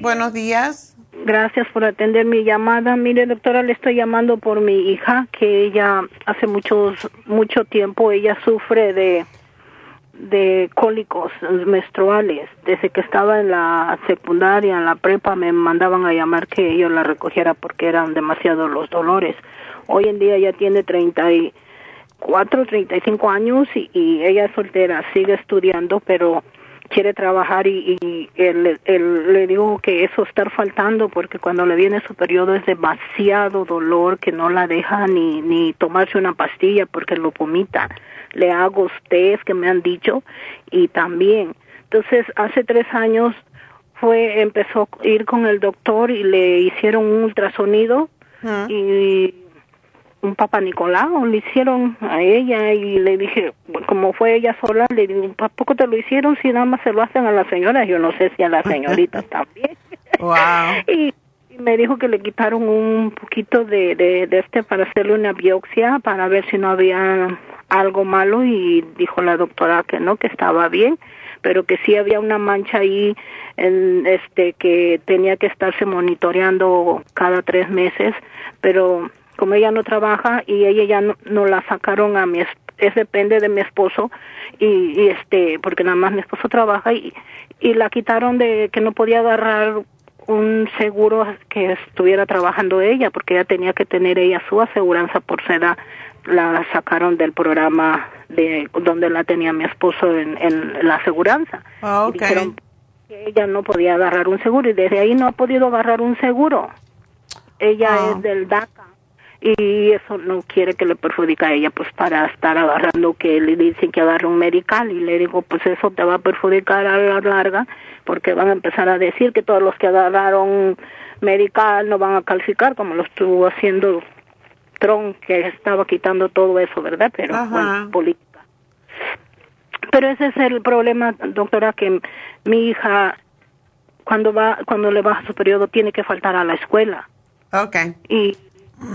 Buenos días. Gracias por atender mi llamada. Mire, doctora, le estoy llamando por mi hija, que ella hace muchos, mucho tiempo, ella sufre de de cólicos menstruales. Desde que estaba en la secundaria, en la prepa, me mandaban a llamar que yo la recogiera porque eran demasiados los dolores. Hoy en día ya tiene 34, 35 años y, y ella es soltera, sigue estudiando, pero quiere trabajar y, le digo que eso estar faltando porque cuando le viene su periodo es demasiado dolor que no la deja ni, ni tomarse una pastilla porque lo vomita le hago test que me han dicho y también. Entonces, hace tres años fue, empezó a ir con el doctor y le hicieron un ultrasonido y un papá Nicolau le hicieron a ella y le dije, como fue ella sola, le dije, ¿a poco te lo hicieron si nada más se lo hacen a la señora? Yo no sé si a la señorita también. Wow. y, me dijo que le quitaron un poquito de, de, de, este para hacerle una biopsia para ver si no había algo malo y dijo la doctora que no, que estaba bien, pero que sí había una mancha ahí en este que tenía que estarse monitoreando cada tres meses, pero como ella no trabaja y ella ya no, la sacaron a mi es depende de mi esposo y, este porque nada más mi esposo trabaja y, y la quitaron de que no podía agarrar un seguro que estuviera trabajando ella porque ella tenía que tener ella su aseguranza por ser la sacaron del programa de donde la tenía mi esposo en, en la aseguranza. Ah, dijeron que ella no podía agarrar un seguro y desde ahí no ha podido agarrar un seguro. Ella ah. es del DACA y eso no quiere que le perjudique a ella pues para estar agarrando que le dicen que agarre un medical y le digo pues eso te va a perjudicar a la larga porque van a empezar a decir que todos los que agarraron medical no van a calificar como lo estuvo haciendo Trump que estaba quitando todo eso, ¿verdad? Pero política. Pero ese es el problema, doctora, que mi hija cuando va cuando le baja su periodo tiene que faltar a la escuela. Okay. Y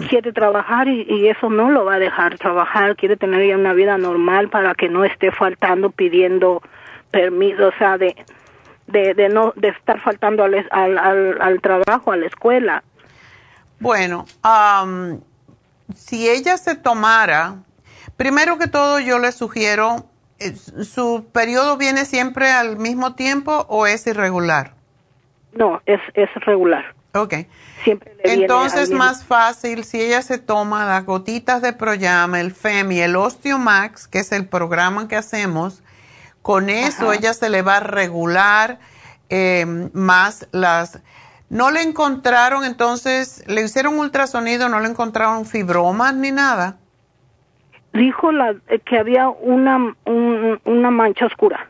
quiere trabajar y, eso no lo va a dejar trabajar, quiere tener ya una vida normal para que no esté faltando pidiendo permiso, o sea, de de, de no de estar faltando al, al, al, trabajo, a la escuela. Bueno, um, si ella se tomara, primero que todo yo le sugiero, eh, ¿su periodo viene siempre al mismo tiempo o es irregular? No, es, es regular. Ok. Siempre Entonces, más fácil si ella se toma las gotitas de Proyama, el FEM y el Osteomax, que es el programa que hacemos, con eso ella se le va a regular eh, más las ¿No le encontraron entonces, le hicieron ultrasonido, no le encontraron fibromas ni nada? Dijo la, que había una, una mancha oscura.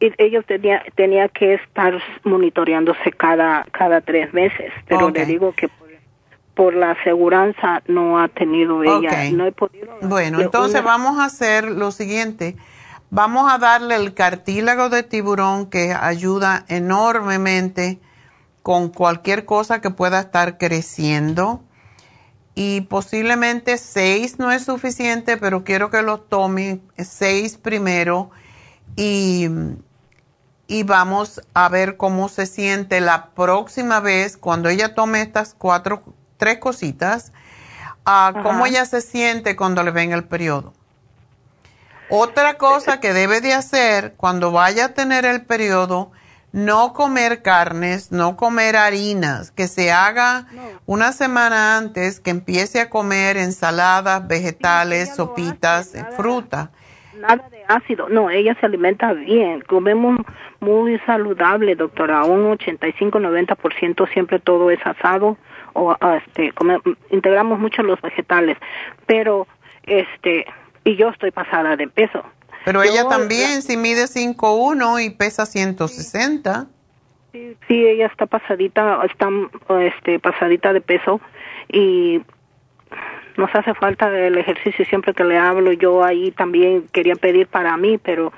Y ellos tenía, tenía que estar monitoreándose cada, cada tres meses. Pero le digo que por, la aseguranza no ha tenido ella, no he podido. Bueno, entonces vamos a hacer lo siguiente. Vamos a darle el cartílago de tiburón que ayuda enormemente con cualquier cosa que pueda estar creciendo. Y posiblemente seis no es suficiente, pero quiero que lo tome seis primero y, y vamos a ver cómo se siente la próxima vez cuando ella tome estas cuatro, tres cositas, a cómo ella se siente cuando le ven el periodo. Otra cosa que debe de hacer cuando vaya a tener el periodo no comer carnes, no comer harinas, que se haga una semana antes que empiece a comer ensaladas, vegetales, sopitas, fruta. Nada de ácido, no, ella se alimenta bien, comemos muy saludable, doctora, un 85-90% siempre todo es asado o este integramos mucho los vegetales, pero este y yo estoy pasada de peso. Pero ella también, si mide 5'1 y pesa 160. Sí, sí, ella está pasadita, está este pasadita de peso y nos hace falta el ejercicio siempre que le hablo. Yo ahí también quería pedir para mí, pero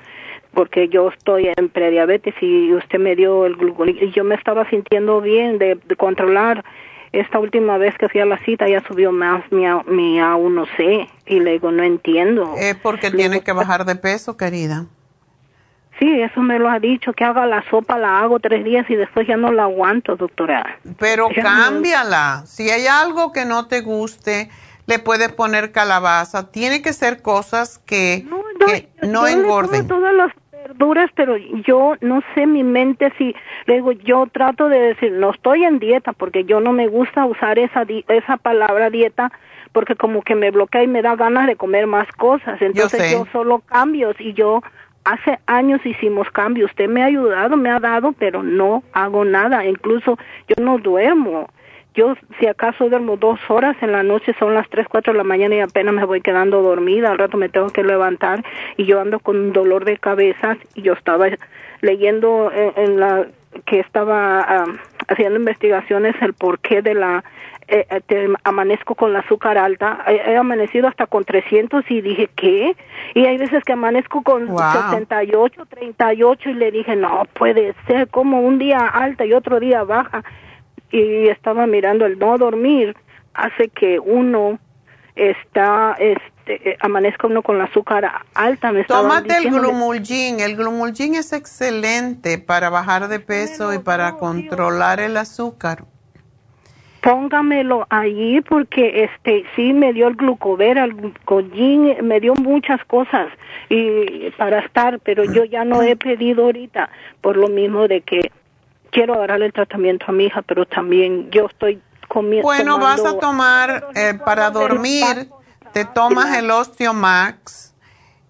porque yo estoy en prediabetes y usted me dio el glucólico y yo me estaba sintiendo bien de, controlar. Esta última vez que fui a la cita ya subió más mi, mi A1C y le digo, no entiendo. Es porque tiene que bajar de peso, querida. Sí, eso me lo ha dicho, que haga la sopa, la hago tres días y después ya no la aguanto, doctora. Pero cámbiala. Si hay algo que no te guste, le puedes poner calabaza. Tiene que ser cosas que no, no engorden. todas las verduras, pero yo no sé mi mente si le digo, yo trato de decir, no estoy en dieta porque yo no me gusta usar esa esa palabra dieta porque como que me bloquea y me da ganas de comer más cosas. Entonces yo, solo cambios y yo hace años hicimos cambios. Usted me ha ayudado, me ha dado, pero no hago nada. Incluso yo no duermo yo si acaso duermo dos horas en la noche, son las tres, cuatro de la mañana y apenas me voy quedando dormida, al rato me tengo que levantar y yo ando con dolor de cabeza y yo estaba leyendo en, la que estaba haciendo investigaciones el porqué de la eh, eh amanezco con la azúcar alta, he, amanecido hasta con 300 y dije, ¿qué? Y hay veces que amanezco con y 68, 38 y le dije, no puede ser, como un día alta y otro día baja y estaba mirando el no dormir hace que uno está este amanezca uno con la azúcar alta me tómate el glumulgin. El glumulgin es excelente para bajar de peso y para controlar el azúcar. Póngamelo allí porque este sí me dio el glucovera el glucogin me dio muchas cosas y para estar pero yo ya no he pedido ahorita por lo mismo de que quiero darle el tratamiento a mi hija, pero también yo estoy comiendo. Bueno, vas a tomar eh, para dormir, te tomas el Osteomax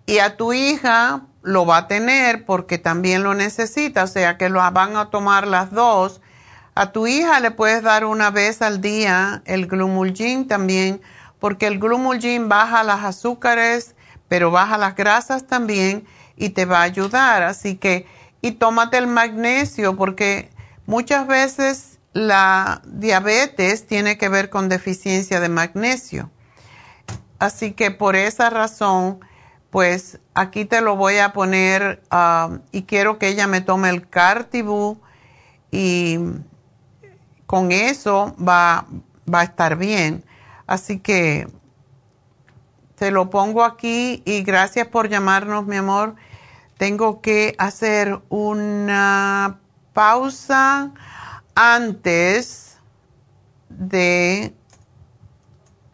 y a tu hija lo va a tener porque también lo necesita, o sea que lo van a tomar las dos. A tu hija le puedes dar una vez al día el Glumulgin también, porque el Glumulgin baja las azúcares, pero baja las grasas también y te va a ayudar. Así que, y tómate el magnesio, porque Muchas veces la diabetes tiene que ver con deficiencia de magnesio. Así que por esa razón, pues aquí te lo voy a poner ah, y quiero que ella me tome el Cartibú y con eso va, va a estar bien. Así que te lo pongo aquí y gracias por llamarnos, mi amor. Tengo que hacer una pausa antes de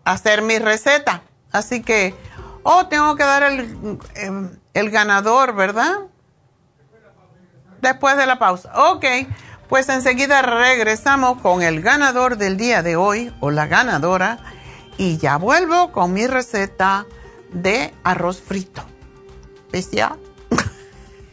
hacer mi receta. Así que, oh, tengo que dar el, em, el ganador, ¿verdad? Después de la pausa. Ok, pues enseguida regresamos con el ganador del día de hoy o la ganadora y ya vuelvo con mi receta de arroz frito. ¿Viste ya?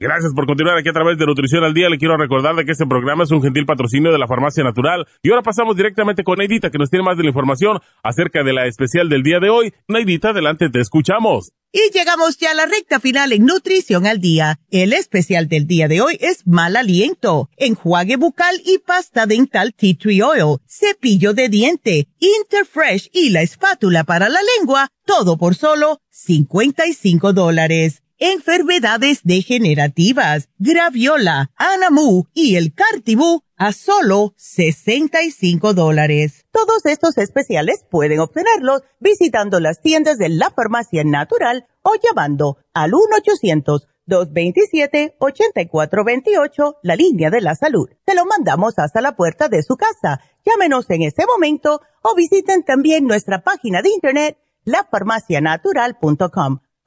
Gracias por continuar aquí a través de Nutrición al Día. Le quiero recordar de que este programa es un gentil patrocinio de la Farmacia Natural. Y ahora pasamos directamente con Neidita, que nos tiene más de la información acerca de la especial del día de hoy. Neidita, adelante, te escuchamos. Y llegamos ya a la recta final en Nutrición al Día. El especial del día de hoy es mal aliento, enjuague bucal y pasta dental tea tree oil, cepillo de diente, Interfresh y la espátula para la lengua, todo por solo 55 dólares enfermedades degenerativas, graviola, anamu y el cartibú a solo 65 dólares. Todos estos especiales pueden obtenerlos visitando las tiendas de la farmacia natural o llamando al 1-800-227-8428, la línea de la salud. Se lo mandamos hasta la puerta de su casa. Llámenos en este momento o visiten también nuestra página de internet lafarmacianatural.com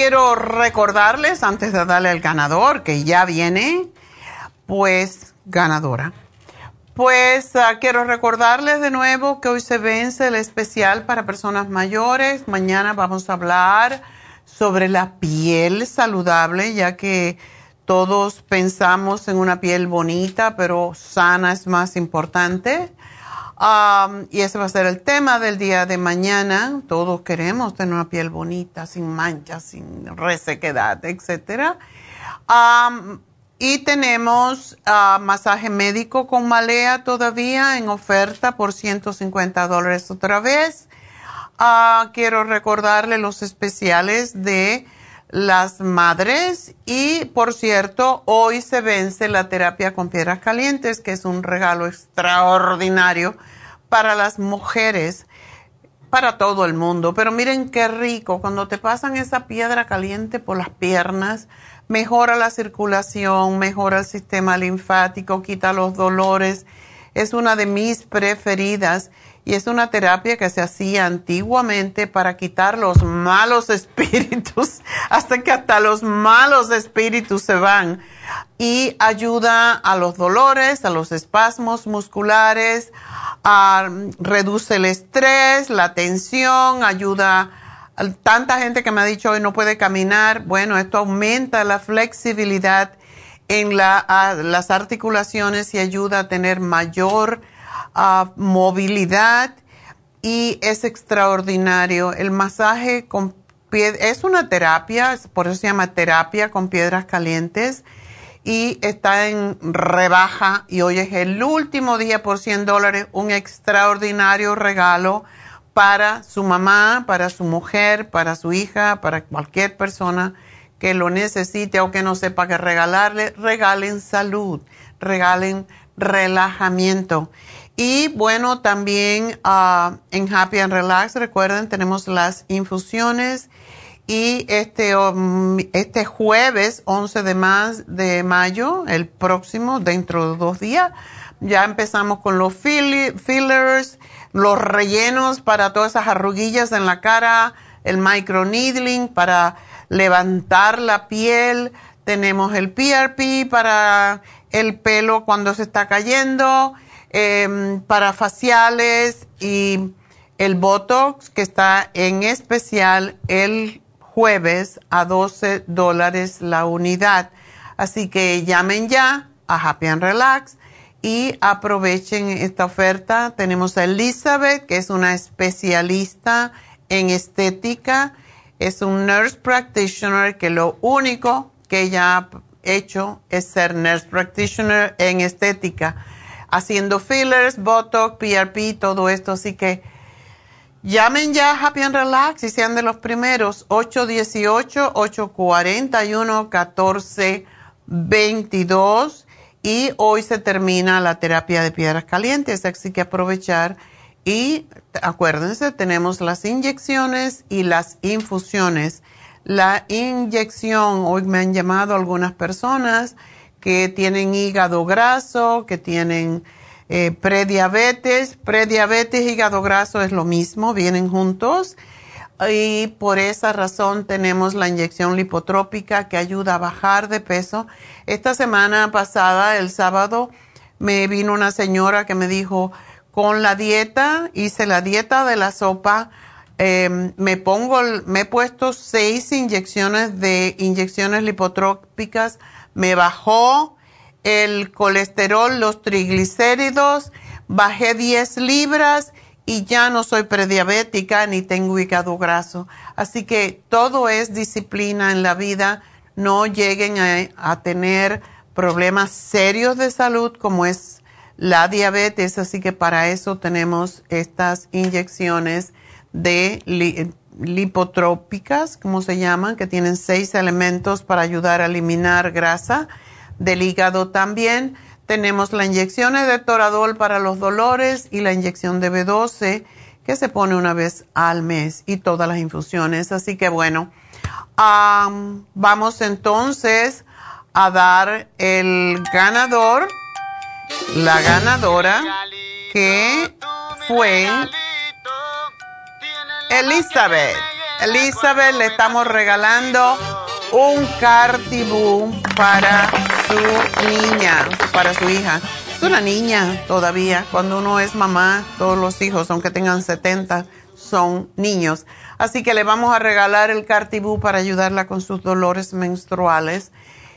Quiero recordarles, antes de darle al ganador, que ya viene, pues ganadora. Pues ah, quiero recordarles de nuevo que hoy se vence el especial para personas mayores. Mañana vamos a hablar sobre la piel saludable, ya que todos pensamos en una piel bonita, pero sana es más importante y ese va a ser el tema del día de mañana. Todos queremos tener una piel bonita, sin manchas, sin resequedad, etc. y tenemos ah, masaje médico con malea todavía en oferta por 150 dólares otra vez. Ah, quiero recordarle los especiales de las madres y por cierto hoy se vence la terapia con piedras calientes que es un regalo extraordinario para las mujeres, para todo el mundo. Pero miren qué rico, cuando te pasan esa piedra caliente por las piernas, mejora la circulación, mejora el sistema linfático, quita los dolores. Es una de mis preferidas y es una terapia que se hacía antiguamente para quitar los malos espíritus, hasta que hasta los malos espíritus se van. Y ayuda a los dolores, a los espasmos musculares, reduce el estrés, la tensión, ayuda a tanta gente que me ha dicho hoy no puede caminar. Bueno, esto aumenta la flexibilidad en las articulaciones y ayuda a tener mayor movilidad y es extraordinario. El masaje con es una terapia, por eso se llama terapia con piedras calientes y está en rebaja y hoy es el último día por 100 dólares, un extraordinario regalo para su mamá, para su mujer, para su hija, para cualquier persona que lo necesite o que no sepa qué regalarle, regalen salud, regalen relajamiento. Y bueno, también ah, en Happy and Relax, recuerden, tenemos las infusiones. Y este, um, este jueves 11 de, más, de mayo, el próximo, dentro de dos días, ya empezamos con los fillers, los rellenos para todas esas arruguillas en la cara, el microneedling para levantar la piel, tenemos el PRP para el pelo cuando se está cayendo, em, para faciales y el Botox que está en especial el jueves a 12 dólares la unidad. Así que llamen ya a Happy and Relax y aprovechen esta oferta. Tenemos a Elizabeth, que es una especialista en estética. Es un nurse practitioner que lo único que ella ha hecho es ser nurse practitioner en estética, haciendo fillers, botox, PRP, todo esto. Así que Llamen ya Happy and Relax y sean de los primeros 818-841-1422. y hoy se termina la terapia de piedras calientes, así que aprovechar y acuérdense, tenemos las inyecciones y las infusiones. La inyección, hoy me han llamado algunas personas que tienen hígado graso, que tienen eh, prediabetes. Prediabetes y hígado graso es lo mismo, vienen juntos. Y por esa razón tenemos la inyección lipotrópica que ayuda a bajar de peso. Esta semana pasada, el sábado, me vino una señora que me dijo, con la dieta, hice la dieta de la sopa, em, me pongo, me he puesto seis inyecciones de inyecciones lipotrópicas, me bajó el colesterol, los triglicéridos, bajé 10 libras y ya no soy prediabética ni tengo hígado graso. Así que todo es disciplina en la vida. No lleguen a tener problemas serios de salud como es la diabetes, así que para eso tenemos estas inyecciones de lipotrópicas, como se llaman, que tienen seis elementos para ayudar a eliminar grasa del hígado también. Tenemos la inyección de toradol para los dolores y la inyección de B12 que se pone una vez al mes y todas las infusiones. Así que bueno, vamos entonces a dar el ganador la ganadora que fue Elizabeth. Elizabeth le estamos regalando un cartibú para su niña, para su hija. Es una niña todavía. Cuando uno es mamá, todos los hijos, aunque tengan 70, son niños. Así que le vamos a regalar el cartibú para ayudarla con sus dolores menstruales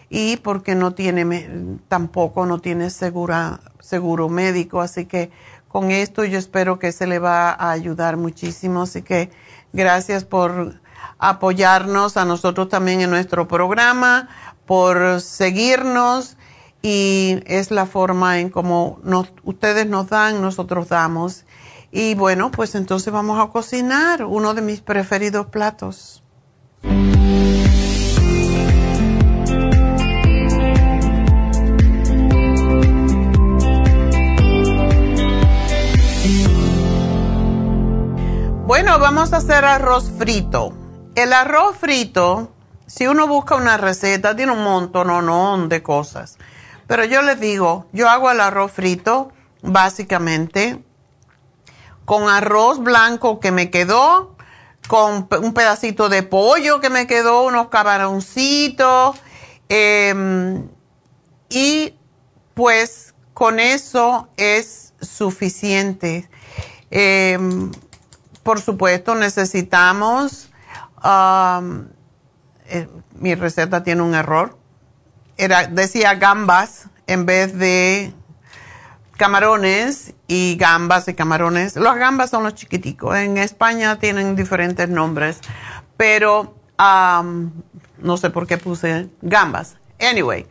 y porque no tiene, tampoco no tiene segura, seguro médico. Así que con esto yo espero que se le va a ayudar muchísimo. Así que gracias por apoyarnos a nosotros también en nuestro programa, por seguirnos y es la forma en como ustedes nos dan, nosotros damos. Y bueno, pues entonces vamos a cocinar uno de mis preferidos platos. Bueno, vamos a hacer arroz frito. El arroz frito, si uno busca una receta, tiene un montón de cosas. Pero yo les digo, yo hago el arroz frito básicamente con arroz blanco que me quedó, con un pedacito de pollo que me quedó, unos camaroncitos, em, y pues con eso es suficiente. Em, por supuesto, necesitamos, um, eh, mi receta tiene un error, Era, decía gambas en vez de camarones y gambas y camarones. Los gambas son los chiquiticos. En España tienen diferentes nombres, pero um, no sé por qué puse gambas. Anyway,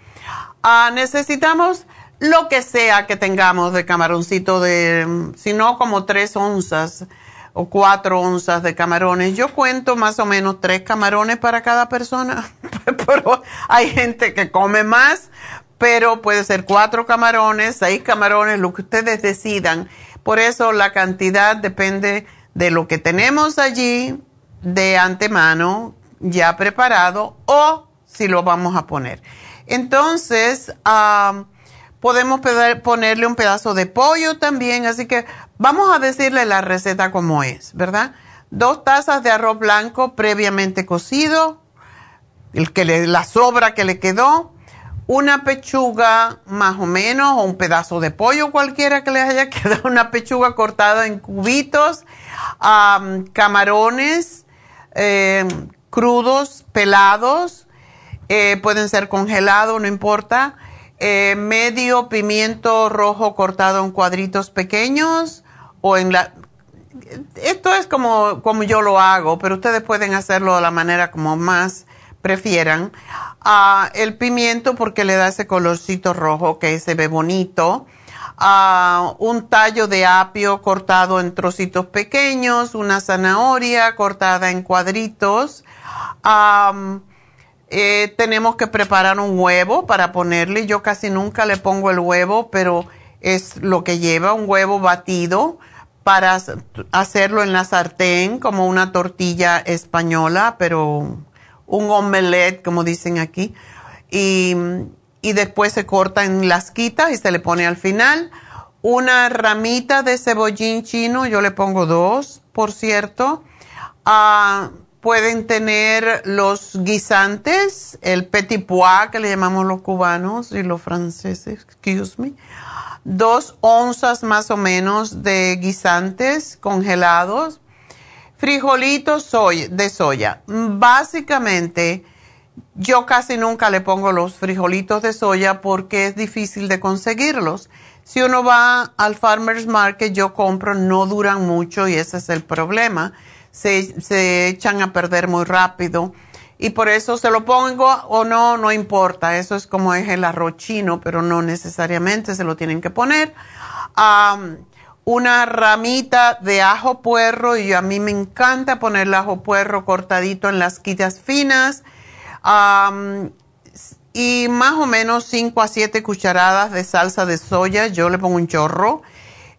uh, necesitamos lo que sea que tengamos de camaroncito de, si no como tres onzas o cuatro onzas de camarones. Yo cuento más o menos tres camarones para cada persona, pero hay gente que come más, pero puede ser cuatro camarones, seis camarones, lo que ustedes decidan. Por eso la cantidad depende de lo que tenemos allí de antemano ya preparado o si lo vamos a poner. Entonces, podemos ponerle un pedazo de pollo también, así que Vamos a decirle la receta como es, ¿verdad? Dos tazas de arroz blanco previamente cocido, el que le, la sobra que le quedó, una pechuga más o menos, o un pedazo de pollo cualquiera que le haya quedado, una pechuga cortada en cubitos, camarones em, crudos, pelados, eh, pueden ser congelados, no importa, eh, medio pimiento rojo cortado en cuadritos pequeños, o en la... Esto es como, como yo lo hago, pero ustedes pueden hacerlo de la manera como más prefieran. Ah, el pimiento porque le da ese colorcito rojo que se ve bonito. Ah, un tallo de apio cortado en trocitos pequeños, una zanahoria cortada en cuadritos, Eh, tenemos que preparar un huevo para ponerle. Yo casi nunca le pongo el huevo, pero es lo que lleva un huevo batido para hacerlo en la sartén como una tortilla española, pero un omelette, como dicen aquí. Y, y después se corta en lasquitas y se le pone al final. Una ramita de cebollín chino, yo le pongo dos, por cierto. Pueden tener los guisantes, el petit pois que le llamamos los cubanos y los franceses, excuse me dos onzas más o menos de guisantes congelados, frijolitos de soya. Básicamente, yo casi nunca le pongo los frijolitos de soya porque es difícil de conseguirlos. Si uno va al farmer's market, yo compro, no duran mucho y ese es el problema. Se, se echan a perder muy rápido y por eso se lo pongo o no, no importa. Eso es como es el arroz chino, pero no necesariamente se lo tienen que poner. una ramita de ajo puerro y a mí me encanta poner el ajo puerro cortadito en las quitas finas. y más o menos 5 a 7 cucharadas de salsa de soya, yo le pongo un chorro,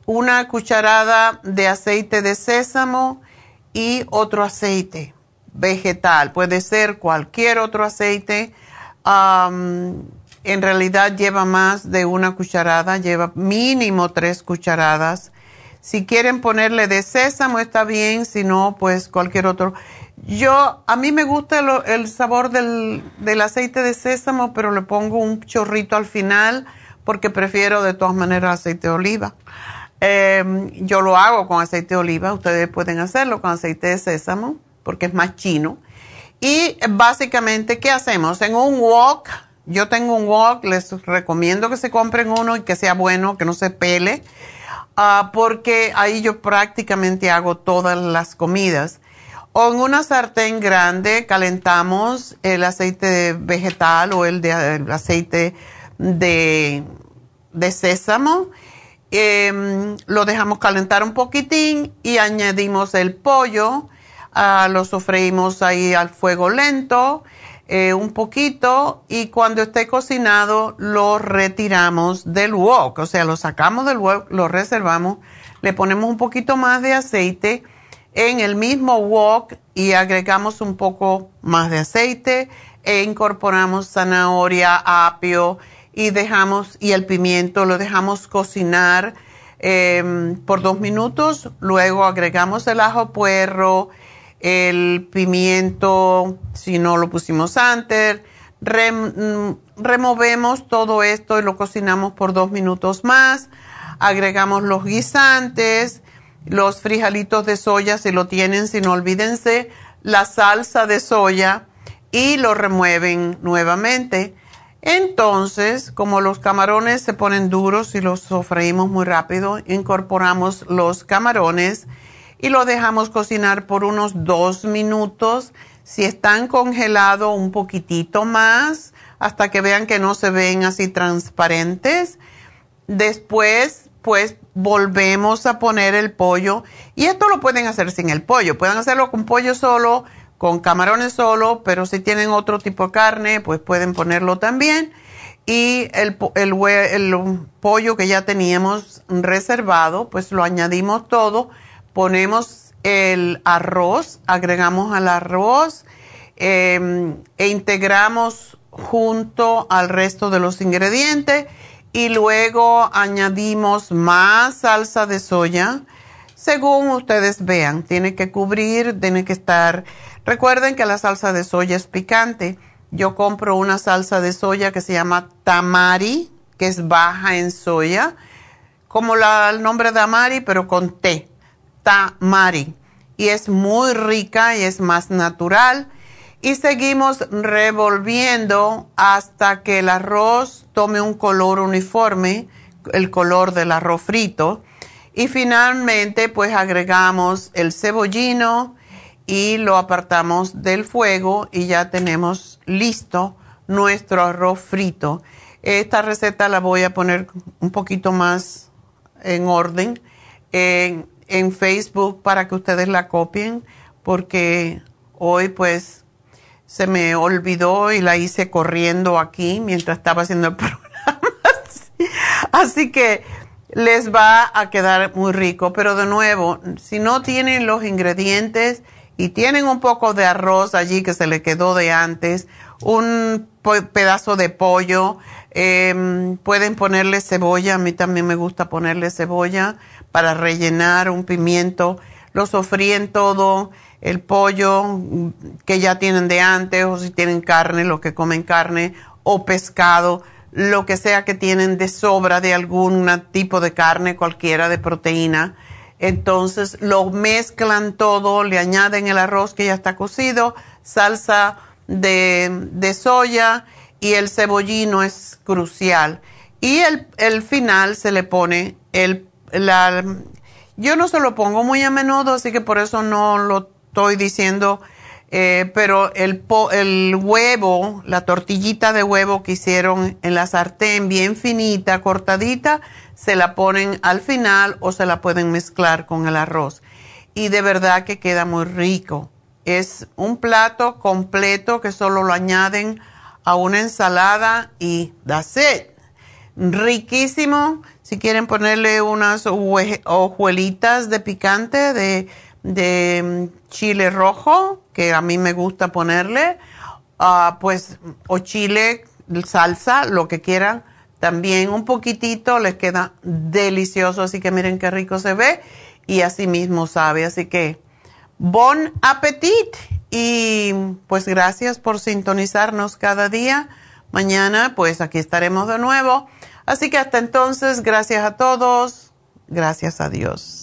una cucharada de aceite de sésamo y otro aceite vegetal, puede ser cualquier otro aceite. en realidad lleva más de una cucharada, lleva mínimo tres cucharadas. Si quieren ponerle de sésamo está bien, si no, pues cualquier otro. Yo, a mí me gusta el sabor del, del, aceite de sésamo, pero le pongo un chorrito al final porque prefiero de todas maneras aceite de oliva. Em, yo lo hago con aceite de oliva, ustedes pueden hacerlo con aceite de sésamo porque es más chino. Y básicamente, ¿qué hacemos? En un wok, yo tengo un wok, les recomiendo que se compren uno y que sea bueno, que no se pele, ah, porque ahí yo prácticamente hago todas las comidas. O en una sartén grande calentamos el aceite vegetal o el, de, aceite de, de sésamo. Em, lo dejamos calentar un poquitín y añadimos el pollo Ah, lo sofreímos ahí al fuego lento eh, un poquito y cuando esté cocinado lo retiramos del wok, o sea, lo sacamos del wok, lo reservamos, le ponemos un poquito más de aceite en el mismo wok y agregamos un poco más de aceite e incorporamos zanahoria, apio y dejamos y el pimiento lo dejamos cocinar em, por dos minutos, luego agregamos el ajo puerro, el pimiento, si no lo pusimos antes, mm, removemos todo esto y lo cocinamos por dos minutos más, agregamos los guisantes, los frijolitos de soya si lo tienen, si no olvídense, la salsa de soya y lo remueven nuevamente. Entonces, como los camarones se ponen duros y los sofreímos muy rápido, incorporamos los camarones y lo dejamos cocinar por unos dos minutos. Si están congelados, un poquitito más, hasta que vean que no se ven así transparentes. Después, pues volvemos a poner el pollo. Y esto lo pueden hacer sin el pollo. Pueden hacerlo con pollo solo, con camarones solo, pero si tienen otro tipo de carne, pues pueden ponerlo también. Y el, pollo que ya teníamos reservado, pues lo añadimos todo ponemos el arroz, agregamos al arroz em, e integramos junto al resto de los ingredientes y luego añadimos más salsa de soya. Según ustedes vean, tiene que cubrir, tiene que estar. Recuerden que la salsa de soya es picante. Yo compro una salsa de soya que se llama tamari, que es baja en soya, como el nombre de amari, pero con té tamari y es muy rica y es más natural. Y seguimos revolviendo hasta que el arroz tome un color uniforme, el color del arroz frito. Y finalmente pues agregamos el cebollino y lo apartamos del fuego y ya tenemos listo nuestro arroz frito. Esta receta la voy a poner un poquito más en orden. En, en Facebook para que ustedes la copien, porque hoy pues se me olvidó y la hice corriendo aquí mientras estaba haciendo el programa. Así que les va a quedar muy rico, pero de nuevo, si no tienen los ingredientes y tienen un poco de arroz allí que se le quedó de antes, un pedazo de pollo, em, pueden ponerle cebolla, a mí también me gusta ponerle cebolla para rellenar un pimiento, lo sofríen todo, el pollo que ya tienen de antes, o si tienen carne, los que comen carne, o pescado, lo que sea que tienen de sobra de algún tipo de carne, cualquiera de proteína. Entonces lo mezclan todo, le añaden el arroz que ya está cocido, salsa de, soya y el cebollino es crucial. Y el, el final se le pone el, la, yo no se lo pongo muy a menudo, así que por eso no lo estoy diciendo eh, pero el, el huevo, la tortillita de huevo que hicieron en la sartén bien finita, cortadita, se la ponen al final o se la pueden mezclar con el arroz. Y de verdad que queda muy rico. Es un plato completo que solo lo añaden a una ensalada y that's it. Riquísimo. Si quieren ponerle unas hojuelitas de picante, de de chile rojo, que a mí me gusta ponerle, ah, pues, o chile, salsa, lo que quieran. También un poquitito les queda delicioso, así que miren qué rico se ve y así mismo sabe. Así que, bon appetit y pues gracias por sintonizarnos cada día. Mañana pues aquí estaremos de nuevo. Así que hasta entonces, gracias a todos. Gracias a Dios.